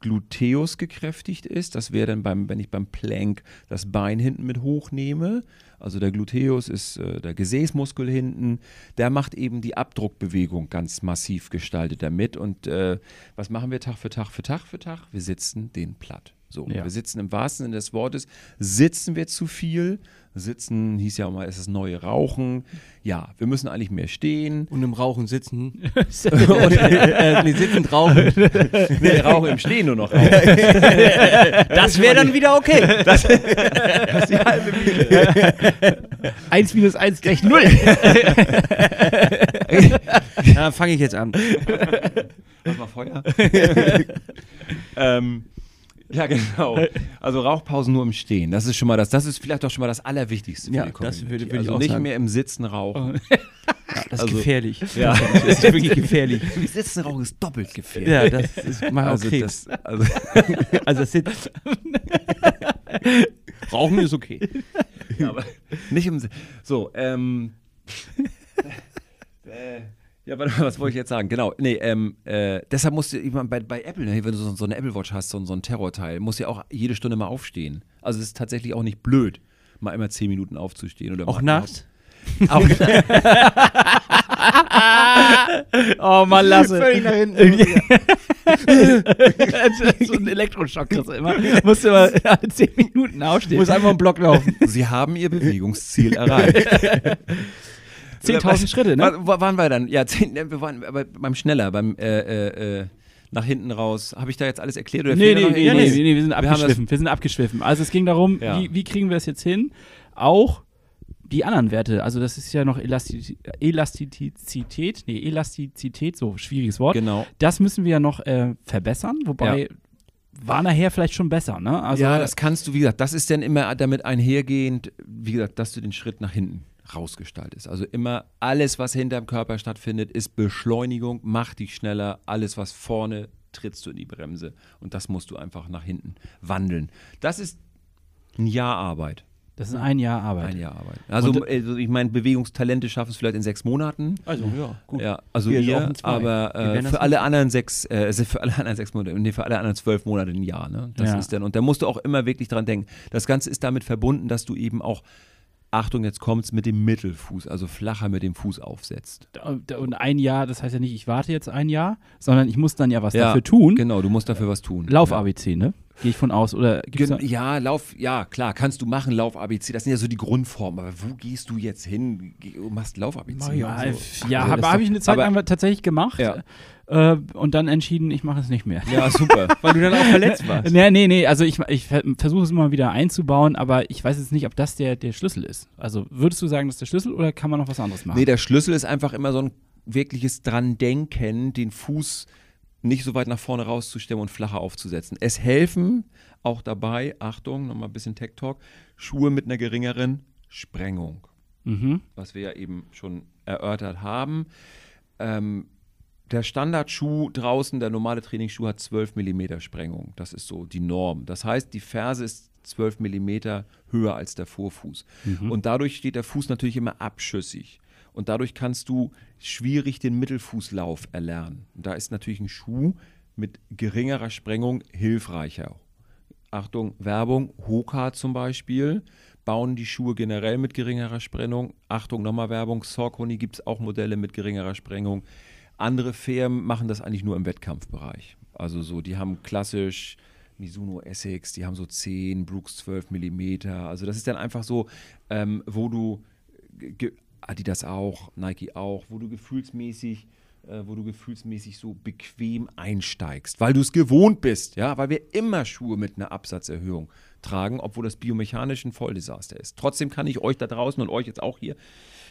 [SPEAKER 4] Gluteus gekräftigt ist. Das wäre dann beim, wenn ich beim Plank das Bein hinten mit hochnehme. Also der Gluteus ist äh, der Gesäßmuskel hinten. Der macht eben die Abdruckbewegung ganz massiv gestaltet damit. Und äh, was machen wir Tag für Tag für Tag für Tag? Wir sitzen den platt. So,
[SPEAKER 3] Ja.
[SPEAKER 4] wir sitzen im wahrsten Sinne des Wortes, sitzen wir zu viel. Sitzen hieß ja auch mal, es ist das neue Rauchen. Ja, wir müssen eigentlich mehr stehen.
[SPEAKER 2] Und im Rauchen sitzen. und, äh, nee, sitzend rauchen.
[SPEAKER 4] Nee, Rauchen im Stehen nur noch. Rauchen.
[SPEAKER 2] Das wäre dann wieder okay.
[SPEAKER 4] Das ist die halbe Miete.
[SPEAKER 3] 1 minus 1 gleich 0.
[SPEAKER 2] Da fange ich jetzt an.
[SPEAKER 4] Mach mal Feuer. ähm, ja, genau. Also Rauchpausen nur im Stehen. Das ist schon mal das. Das ist vielleicht auch schon mal das Allerwichtigste für
[SPEAKER 2] Ja,
[SPEAKER 4] die
[SPEAKER 2] das
[SPEAKER 4] Community.
[SPEAKER 2] würde- würde ich
[SPEAKER 4] also
[SPEAKER 2] auch
[SPEAKER 4] nicht
[SPEAKER 2] sagen.
[SPEAKER 4] mehr im Sitzen rauchen.
[SPEAKER 2] Das ist
[SPEAKER 4] Also-
[SPEAKER 2] gefährlich.
[SPEAKER 4] Ja.
[SPEAKER 2] Das ist wirklich gefährlich.
[SPEAKER 4] Im Sitzen rauchen ist doppelt gefährlich.
[SPEAKER 2] Ja, das ist mal
[SPEAKER 4] also,
[SPEAKER 2] okay.
[SPEAKER 4] das, also
[SPEAKER 2] also das Sitz. Rauchen ist okay.
[SPEAKER 4] Ja, aber nicht im Si- So, ähm. äh, ja, warte mal, was wollte ich jetzt sagen? Genau, nee, ähm, äh, deshalb musst du, ich meine, bei, bei Apple, ne, wenn du so, so eine Apple Watch hast, so, so ein Terrorteil, musst du ja auch jede Stunde mal aufstehen. Also es ist tatsächlich auch nicht blöd, mal immer zehn Minuten aufzustehen. Oder
[SPEAKER 2] Auch nachts.
[SPEAKER 4] Auch,
[SPEAKER 3] Oh Mann, lasse.
[SPEAKER 2] Völlig nach hinten.
[SPEAKER 3] so ein Elektroschock kriegst du immer. Musst du immer alle 10 Minuten aufstehen.
[SPEAKER 2] Muss einfach im Block laufen.
[SPEAKER 4] Sie haben ihr Bewegungsziel erreicht.
[SPEAKER 3] 10.000 Schritte, ne?
[SPEAKER 4] Wo waren wir dann? Ja, zehn, ne, wir waren aber beim Schneller, beim äh, äh, äh, nach hinten raus. Habe ich da jetzt alles erklärt? Oder
[SPEAKER 3] Nee, nee, nee, nee, nee, nee, wir sind
[SPEAKER 4] Wir das-
[SPEAKER 3] abgeschwiffen. Wir sind abgeschwiffen. Also es ging darum,
[SPEAKER 4] Ja.
[SPEAKER 3] wie, wie kriegen wir es jetzt hin? Auch die anderen Werte, also das ist ja noch Elasti Elastizität, nee, Elastizität, so schwieriges Wort.
[SPEAKER 4] Genau.
[SPEAKER 3] Das müssen wir ja noch äh, verbessern, wobei war nachher vielleicht schon besser, ne? Also
[SPEAKER 4] ja, das kannst du, wie gesagt, das ist dann immer damit einhergehend, wie gesagt, dass du den Schritt nach hinten rausgestaltest. Also immer alles, was hinterm Körper stattfindet, ist Beschleunigung, macht dich schneller. Alles, was vorne, trittst du in die Bremse. Und das musst du einfach nach hinten wandeln. Das ist ein Jahr Arbeit.
[SPEAKER 3] das ist ein Jahr Arbeit.
[SPEAKER 4] Ein Jahr Arbeit. Also,
[SPEAKER 3] Und-
[SPEAKER 4] also ich meine, Bewegungstalente schaffen es vielleicht in sechs Monaten.
[SPEAKER 2] Also, ja, gut.
[SPEAKER 4] Ja, also
[SPEAKER 2] Wir zwei.
[SPEAKER 4] aber
[SPEAKER 2] Wir
[SPEAKER 4] äh, für alle anderen sechs, äh, also für alle anderen sechs Monate, nee, für alle anderen zwölf Monate ein Jahr, ne? Das
[SPEAKER 3] Ja.
[SPEAKER 4] ist dann, und da musst du auch immer wirklich dran denken. Das Ganze ist damit verbunden, dass du eben auch, Achtung, jetzt kommt's, mit dem Mittelfuß, also flacher mit dem Fuß aufsetzt.
[SPEAKER 3] Und ein Jahr, das heißt ja nicht, ich warte jetzt ein Jahr, sondern ich muss dann ja was
[SPEAKER 4] Ja,
[SPEAKER 3] dafür tun.
[SPEAKER 4] Genau, du musst dafür was tun.
[SPEAKER 3] Lauf-ABC, ne? Gehe ich von aus. Oder
[SPEAKER 4] ja, Lauf, ja, klar, kannst du machen, Lauf-ABC, das sind ja so die Grundformen, aber wo gehst du jetzt hin? Machst Lauf-ABC.
[SPEAKER 3] ja,
[SPEAKER 4] Also,
[SPEAKER 3] ja
[SPEAKER 4] also
[SPEAKER 3] habe hab ich eine Zeit lang tatsächlich gemacht
[SPEAKER 4] Ja.
[SPEAKER 3] Äh, und dann entschieden, ich mache es nicht mehr.
[SPEAKER 4] Ja, super.
[SPEAKER 2] Weil du dann auch verletzt warst.
[SPEAKER 3] Nee, nee, nee, also ich, ich ver- versuche es immer wieder einzubauen, aber ich weiß jetzt nicht, ob das der, der Schlüssel ist. Also würdest du sagen, das ist der Schlüssel oder kann man noch was anderes machen?
[SPEAKER 4] Nee, der Schlüssel ist einfach immer so ein wirkliches dran denken, den Fuß nicht so weit nach vorne rauszustellen und flacher aufzusetzen. Es helfen auch dabei, Achtung, nochmal ein bisschen Tech Talk, Schuhe mit einer geringeren Sprengung,
[SPEAKER 3] mhm.
[SPEAKER 4] was wir ja eben schon erörtert haben. Ähm, der Standardschuh draußen, der normale Trainingsschuh hat 12 mm Sprengung. Das ist so die Norm. Das heißt, die Ferse ist 12 mm höher als der Vorfuß. Und dadurch steht der Fuß natürlich immer abschüssig. Und dadurch kannst du schwierig den Mittelfußlauf erlernen. Und da ist natürlich ein Schuh mit geringerer Sprengung hilfreicher. Achtung, Werbung, Hoka zum Beispiel, bauen die Schuhe generell mit geringerer Sprengung. Achtung, nochmal Werbung, Saucony gibt es auch Modelle mit geringerer Sprengung. Andere Firmen machen das eigentlich nur im Wettkampfbereich. Also so, die haben klassisch Mizuno Essex, die haben so 10, Brooks 12 Millimeter. Also das ist dann einfach so, ähm, wo du, Adidas auch, Nike auch, wo du gefühlsmäßig äh, wo du gefühlsmäßig so bequem einsteigst, weil du es gewohnt bist, ja, weil wir immer Schuhe mit einer Absatzerhöhung tragen, obwohl das biomechanisch ein Volldesaster ist. Trotzdem kann ich euch da draußen und euch jetzt auch hier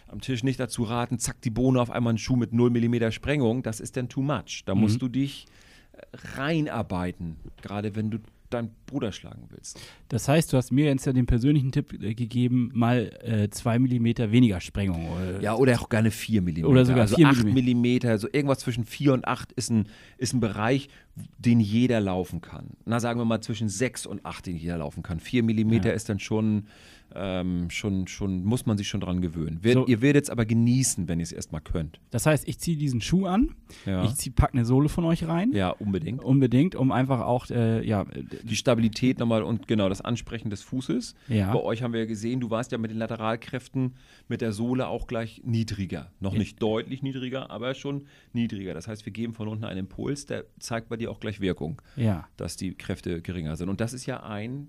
[SPEAKER 4] am Tisch nicht dazu raten, zack, die Bohne auf einmal einen Schuh mit 0 mm Sprengung, das ist dann too much. Da musst du dich äh, reinarbeiten, gerade wenn du deinen Bruder schlagen willst.
[SPEAKER 3] Das heißt, du hast mir jetzt ja den persönlichen Tipp äh, gegeben, mal äh, zwei Millimeter weniger Sprengung. Oder?
[SPEAKER 4] Ja, oder auch gerne 4 mm.
[SPEAKER 3] Oder sogar
[SPEAKER 4] also
[SPEAKER 3] 4
[SPEAKER 4] 8
[SPEAKER 3] mm.
[SPEAKER 4] mm, also irgendwas zwischen 4 und 8 ist ein, ist ein Bereich, den jeder laufen kann. Na, sagen wir mal zwischen 6 und 8, den jeder laufen kann. 4 mm
[SPEAKER 3] Ja.
[SPEAKER 4] ist dann schon, ähm, schon, schon, muss man sich schon dran gewöhnen. Wer,
[SPEAKER 3] So.
[SPEAKER 4] Ihr werdet es aber genießen, wenn ihr es erstmal könnt.
[SPEAKER 3] Das heißt, ich ziehe diesen Schuh an,
[SPEAKER 4] Ja,
[SPEAKER 3] ich zieh, pack eine Sohle von euch rein.
[SPEAKER 4] ja unbedingt.
[SPEAKER 3] Unbedingt, um einfach auch, äh, ja, äh,
[SPEAKER 4] Die Stabilität nochmal und genau das Ansprechen des Fußes.
[SPEAKER 3] Ja.
[SPEAKER 4] Bei euch haben wir ja gesehen, du warst ja mit den Lateralkräften mit der Sohle auch gleich niedriger. Noch nicht deutlich niedriger, aber schon niedriger. Das heißt, wir geben von unten einen Impuls, der zeigt bei dir auch gleich Wirkung,
[SPEAKER 3] ja,
[SPEAKER 4] dass die Kräfte geringer sind. Und das ist ja ein,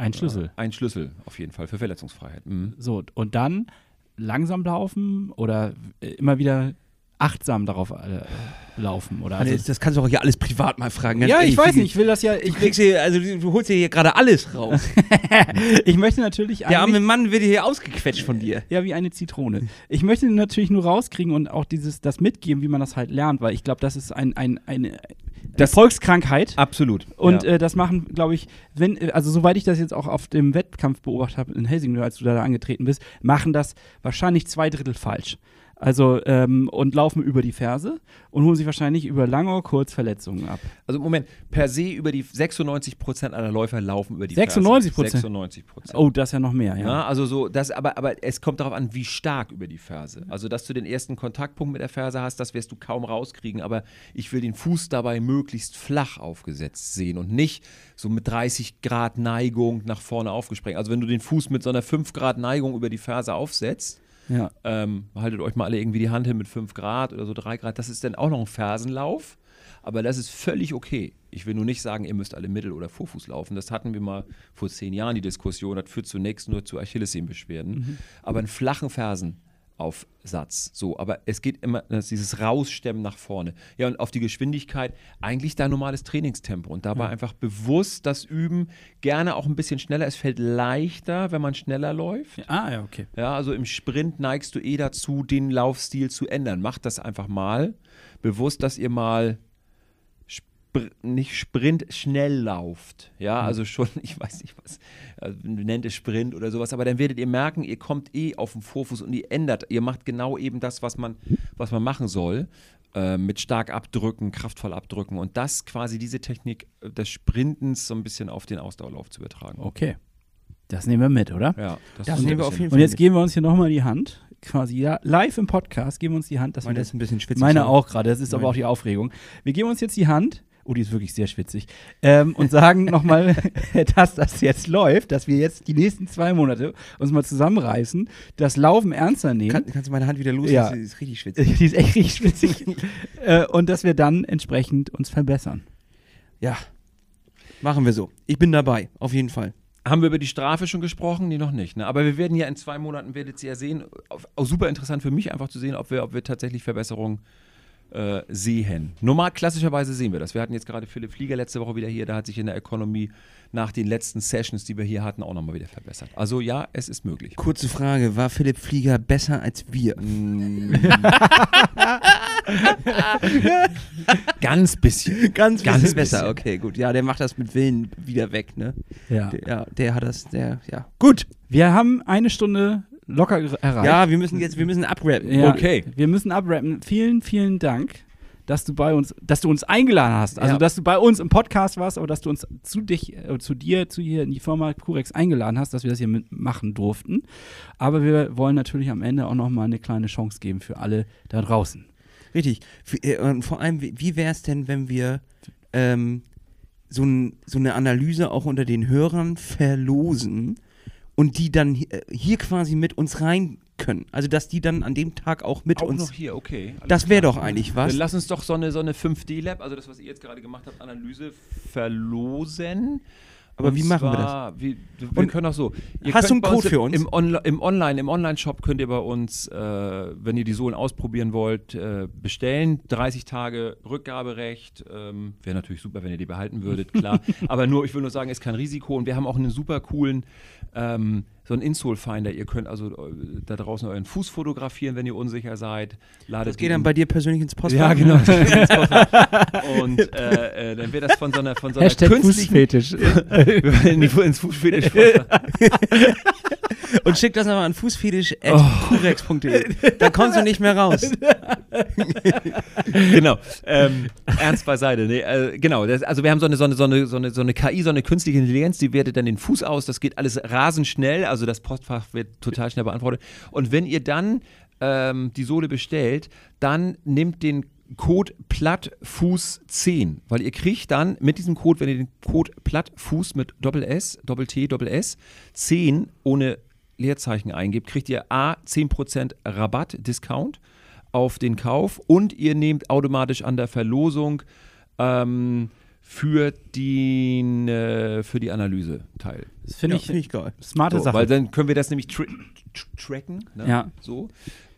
[SPEAKER 3] ein Schlüssel.
[SPEAKER 4] äh, ein Schlüssel auf jeden Fall für Verletzungsfreiheit. Mhm.
[SPEAKER 3] So, und dann langsam laufen oder äh, immer wieder achtsam darauf äh, laufen. Oder
[SPEAKER 2] Also,
[SPEAKER 3] also,
[SPEAKER 2] das kannst du auch hier alles privat mal fragen. ganz
[SPEAKER 3] ja,
[SPEAKER 2] ehrlich.
[SPEAKER 3] ich weiß
[SPEAKER 2] Du-
[SPEAKER 3] nicht, ich will das ja,
[SPEAKER 2] Du,
[SPEAKER 3] ich,
[SPEAKER 2] kriegst hier, also, du du holst dir hier gerade alles raus.
[SPEAKER 3] ich möchte natürlich
[SPEAKER 2] Der arme Mann wird hier ausgequetscht von dir.
[SPEAKER 3] Ja, wie eine Zitrone. Ich möchte natürlich nur rauskriegen und auch dieses, das mitgeben, wie man das halt lernt, weil ich glaube, das ist ein, ein, eine
[SPEAKER 4] Das-
[SPEAKER 3] Volkskrankheit.
[SPEAKER 4] Absolut.
[SPEAKER 3] Und
[SPEAKER 4] ja.
[SPEAKER 3] äh, das machen, glaube ich, wenn, äh, also soweit ich das jetzt auch auf dem Wettkampf beobachtet habe in Helsingør, als du da angetreten bist, machen das wahrscheinlich zwei Drittel falsch. Also, ähm, und laufen über die Ferse und holen sich wahrscheinlich über lange oder kurz Verletzungen ab.
[SPEAKER 4] also Moment, per se über die 96 Prozent aller Läufer laufen über die
[SPEAKER 3] 96%?
[SPEAKER 4] Ferse. 96 Prozent.
[SPEAKER 3] Oh, das ist ja noch mehr, ja.
[SPEAKER 4] Ja, also so, das, aber, aber es kommt darauf an, wie stark über die Ferse. Also, dass du den ersten Kontaktpunkt mit der Ferse hast, das wirst du kaum rauskriegen, aber ich will den Fuß dabei möglichst flach aufgesetzt sehen und nicht so mit 30 Grad Neigung nach vorne aufgesprengt. Also, wenn du den Fuß mit so einer 5 Grad Neigung über die Ferse aufsetzt,
[SPEAKER 3] ja.
[SPEAKER 4] ähm, haltet euch mal alle irgendwie die Hand hin mit 5 Grad oder so 3 Grad, das ist dann auch noch ein Fersenlauf. Aber das ist völlig okay. Ich will nur nicht sagen, ihr müsst alle Mittel- oder Vorfuß laufen. Das hatten wir mal vor zehn Jahren, die Diskussion. Das führt zunächst nur zu Achillessehnenbeschwerden. Aber einen flachen Fersenaufsatz. So, aber es geht immer, das dieses Rausstemmen nach vorne. Ja, und auf die Geschwindigkeit eigentlich dein normales Trainingstempo. Und dabei einfach bewusst das Üben, gerne auch ein bisschen schneller. Es fällt leichter, wenn man schneller läuft.
[SPEAKER 3] Ah, ja, okay.
[SPEAKER 4] Ja, also im Sprint neigst du eh dazu, den Laufstil zu ändern. Macht das einfach mal. Bewusst, dass ihr mal nicht Sprint schnell lauft. Ja, also schon, ich weiß nicht was, äh, nennt es Sprint oder sowas, aber dann werdet ihr merken, ihr kommt eh auf den Vorfuß und ihr ändert, ihr macht genau eben das, was man, was man machen soll. äh, Mit stark abdrücken, kraftvoll abdrücken und das quasi diese Technik äh, des Sprintens so ein bisschen auf den Ausdauerlauf zu übertragen.
[SPEAKER 3] Okay. Das nehmen wir mit, oder?
[SPEAKER 4] Ja,
[SPEAKER 2] Das
[SPEAKER 4] ein
[SPEAKER 2] nehmen wir auf jeden
[SPEAKER 3] Und
[SPEAKER 2] Fall.
[SPEAKER 3] jetzt geben wir uns hier nochmal die Hand. Quasi ja, live im Podcast geben wir uns die Hand. Dass
[SPEAKER 2] Meine
[SPEAKER 3] wir
[SPEAKER 2] ist ein bisschen schwitzig.
[SPEAKER 3] Meine
[SPEAKER 2] ja.
[SPEAKER 3] auch gerade, das ist aber
[SPEAKER 2] Meine.
[SPEAKER 3] auch die Aufregung. Wir geben uns jetzt die Hand, oh, die ist wirklich sehr schwitzig, ähm, und sagen nochmal, dass das jetzt läuft, dass wir jetzt die nächsten zwei Monate uns mal zusammenreißen, das Laufen ernster nehmen.
[SPEAKER 2] Kann, kannst du meine Hand wieder loslassen?
[SPEAKER 3] Ja.
[SPEAKER 2] Die ist richtig schwitzig.
[SPEAKER 3] die ist echt richtig schwitzig. äh, und dass wir dann entsprechend uns verbessern.
[SPEAKER 2] Ja. Machen wir so. Ich bin dabei, auf jeden Fall.
[SPEAKER 4] Haben wir über die Strafe schon gesprochen? Nee, noch nicht. Ne? Aber wir werden ja in zwei Monaten, werdet ihr ja sehen, auch auch super interessant für mich einfach zu sehen, ob wir, ob wir tatsächlich Verbesserungen äh, sehen. Normal, klassischerweise sehen wir das. Wir hatten jetzt gerade Philipp Flieger letzte Woche wieder hier, da hat sich in der Economy nach den letzten Sessions, die wir hier hatten, auch nochmal wieder verbessert. Also ja, es ist möglich.
[SPEAKER 2] Kurze Frage: War Philipp Flieger besser als wir?
[SPEAKER 4] Ganz bisschen.
[SPEAKER 2] Ganz,
[SPEAKER 4] Ganz
[SPEAKER 2] bisschen besser. Okay, gut. Ja, der macht das mit Willen wieder weg, ne?
[SPEAKER 3] Ja.
[SPEAKER 2] Der, ja, der hat das, der, ja. Gut.
[SPEAKER 3] Wir haben eine Stunde locker erreicht.
[SPEAKER 2] Ja, wir müssen jetzt, wir müssen abrappen.
[SPEAKER 3] Ja,
[SPEAKER 4] Okay.
[SPEAKER 3] Wir müssen abrappen. Vielen, vielen Dank, dass du bei uns, dass du uns eingeladen hast. Also,
[SPEAKER 2] Ja.
[SPEAKER 3] dass du bei uns im Podcast warst, aber dass du uns zu dich, äh, zu dir, zu hier in die Firma Curex eingeladen hast, dass wir das hier mitmachen durften. Aber wir wollen natürlich am Ende auch noch mal eine kleine Chance geben für alle da draußen.
[SPEAKER 2] Richtig. Äh, und vor allem, wie, wie wäre es denn, wenn wir ähm, so, ein, so eine Analyse auch unter den Hörern verlosen und die dann äh, hier quasi mit uns rein können? Also, dass die dann an dem Tag auch mit
[SPEAKER 4] Auch
[SPEAKER 2] uns.
[SPEAKER 4] noch hier, okay.
[SPEAKER 2] das wäre doch eigentlich was.
[SPEAKER 4] Dann lass uns doch so eine, so eine 5D-Lab, also das, was ihr jetzt gerade gemacht habt, Analyse verlosen.
[SPEAKER 2] Aber
[SPEAKER 4] Und
[SPEAKER 2] wie machen wir das?
[SPEAKER 4] zwar, Wie, wir
[SPEAKER 2] Und
[SPEAKER 4] können auch so. Ihr
[SPEAKER 2] hast du einen Code für uns?
[SPEAKER 4] Im, Onli- im Online, im Online-Shop könnt ihr bei uns, äh, wenn ihr die Sohlen ausprobieren wollt, äh, bestellen. 30 Tage Rückgaberecht. Ähm, Wäre natürlich super, wenn ihr die behalten würdet, klar. Aber nur, ich will nur sagen, ist kein Risiko. Und wir haben auch einen super coolen, ähm, so einen Insole-Finder. Ihr könnt also äh, da draußen euren Fuß fotografieren, wenn ihr unsicher seid. Ladet
[SPEAKER 2] Das geht dann bei dir persönlich ins Postfach.
[SPEAKER 4] ja, genau. Und äh, äh, dann wird das von so einer, von so einer
[SPEAKER 3] Hashtag
[SPEAKER 4] künstlichen
[SPEAKER 3] Fußfetisch.
[SPEAKER 4] in die, ins Fußfetisch.
[SPEAKER 2] Und schick das nochmal an fußfetisch.kurex.de. Da kommst du nicht mehr raus.
[SPEAKER 4] genau. Ähm, ernst beiseite. Nee, äh, genau. Das, also wir haben so eine, so, eine, so, eine, so, eine, so eine KI, so eine künstliche Intelligenz, die wertet dann den Fuß aus. Das geht alles rasend schnell. Also das Postfach wird total schnell beantwortet. Und wenn ihr dann ähm, die Sohle bestellt, dann nimmt den Code Plattfuß10, weil ihr kriegt dann mit diesem Code, wenn ihr den Code Plattfuß mit Doppel S, Doppel T, Doppel S, 10 ohne Leerzeichen eingebt, kriegt ihr A 10% Rabatt, Discount auf den Kauf und ihr nehmt automatisch an der Verlosung ähm, für, die, äh, für die Analyse teil.
[SPEAKER 3] Das finde
[SPEAKER 2] Ja,
[SPEAKER 3] ich
[SPEAKER 2] finde ich geil.
[SPEAKER 3] smarte
[SPEAKER 4] So,
[SPEAKER 3] Sache.
[SPEAKER 4] weil dann können wir das nämlich tra tr tracken. Ne?
[SPEAKER 3] Ja.
[SPEAKER 4] So.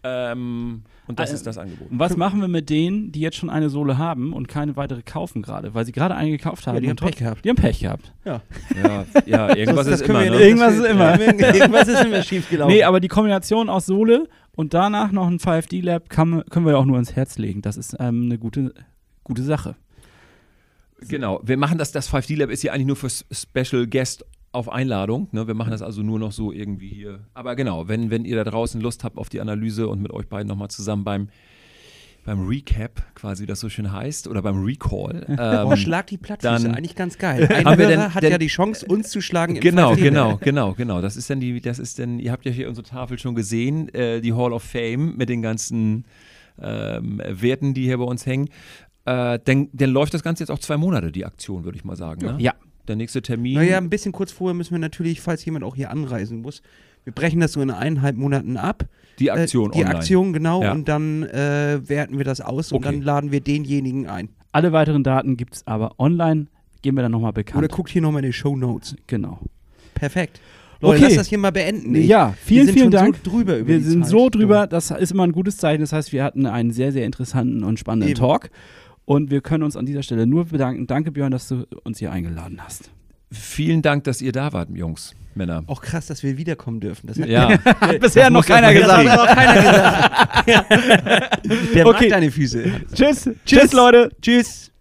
[SPEAKER 4] Ähm, und das
[SPEAKER 3] Ah,
[SPEAKER 4] ist das Angebot.
[SPEAKER 3] Und was machen wir mit denen, die jetzt schon eine Sohle haben und keine weitere kaufen gerade? Weil sie gerade eine gekauft haben.
[SPEAKER 2] die haben Pech gehabt.
[SPEAKER 3] Die haben Pech gehabt.
[SPEAKER 4] Ja, ja irgendwas
[SPEAKER 2] Das- das
[SPEAKER 4] ist immer. Ne?
[SPEAKER 3] Irgendwas ist immer.
[SPEAKER 2] Ja, Irgendwas ist immer schief gelaufen.
[SPEAKER 3] Nee, aber die Kombination aus Sohle und danach noch ein 5D-Lab kann, können wir ja auch nur ins Herz legen. Das ist ähm, eine gute, gute Sache.
[SPEAKER 4] Genau, wir machen das, das 5D Lab ist hier eigentlich nur für Special Guest auf Einladung. Ne? Wir machen das also nur noch so irgendwie hier. Aber genau, wenn, wenn ihr da draußen Lust habt auf die Analyse und mit euch beiden nochmal zusammen beim, beim Recap, quasi das so schön heißt, oder beim Recall.
[SPEAKER 2] oh,
[SPEAKER 4] Ähm,
[SPEAKER 2] schlag die Plattfüße.
[SPEAKER 4] dann-
[SPEAKER 2] Eigentlich ganz geil. Ein
[SPEAKER 4] Haben wir denn-
[SPEAKER 2] hat
[SPEAKER 4] denn-
[SPEAKER 2] ja die Chance, uns zu schlagen.
[SPEAKER 4] Genau,
[SPEAKER 2] 5D.
[SPEAKER 4] genau, genau, genau. Das ist dann die, das ist dann, ihr habt ja hier unsere Tafel schon gesehen, äh, die Hall of Fame mit den ganzen ähm, Werten, die hier bei uns hängen. Äh, dann, dann läuft das Ganze jetzt auch zwei Monate, die Aktion, würde ich mal sagen. Ne?
[SPEAKER 3] Ja.
[SPEAKER 4] Der nächste Termin.
[SPEAKER 2] Naja, ein bisschen kurz vorher müssen wir natürlich, falls jemand auch hier anreisen muss, wir brechen das so in eineinhalb Monaten ab.
[SPEAKER 4] die Aktion
[SPEAKER 2] äh, Die
[SPEAKER 4] online.
[SPEAKER 2] Aktion, genau.
[SPEAKER 4] Ja.
[SPEAKER 2] Und dann äh, werten wir das aus und
[SPEAKER 4] Okay.
[SPEAKER 2] dann laden wir denjenigen ein.
[SPEAKER 3] Alle weiteren Daten gibt es aber online. Geben wir dann nochmal
[SPEAKER 2] Oder
[SPEAKER 3] bekannt.
[SPEAKER 2] guckt hier nochmal in die Show Notes.
[SPEAKER 3] Genau.
[SPEAKER 2] Perfekt. Leute,
[SPEAKER 3] Okay.
[SPEAKER 2] lass das hier mal beenden. ey.
[SPEAKER 3] Ja,
[SPEAKER 2] wir
[SPEAKER 3] vielen,
[SPEAKER 2] sind
[SPEAKER 3] vielen Dank.
[SPEAKER 2] So drüber über
[SPEAKER 3] wir
[SPEAKER 2] die
[SPEAKER 3] sind
[SPEAKER 2] Zeit.
[SPEAKER 3] so drüber, das ist immer ein gutes Zeichen. Das heißt, wir hatten einen sehr, sehr interessanten und spannenden
[SPEAKER 2] Eben.
[SPEAKER 3] Talk. Und wir können uns an dieser Stelle nur bedanken. Danke, Björn, dass du uns hier eingeladen hast.
[SPEAKER 4] Vielen Dank, dass ihr da wart, Jungs, Männer.
[SPEAKER 2] Auch krass, dass wir wiederkommen dürfen. Das hat
[SPEAKER 4] Ja,
[SPEAKER 3] Hat bisher noch keiner gesagt.
[SPEAKER 2] hat noch keiner gesagt. Der
[SPEAKER 3] Okay.
[SPEAKER 2] mag deine Füße.
[SPEAKER 3] Tschüss. Tschüss, Leute.
[SPEAKER 2] Tschüss.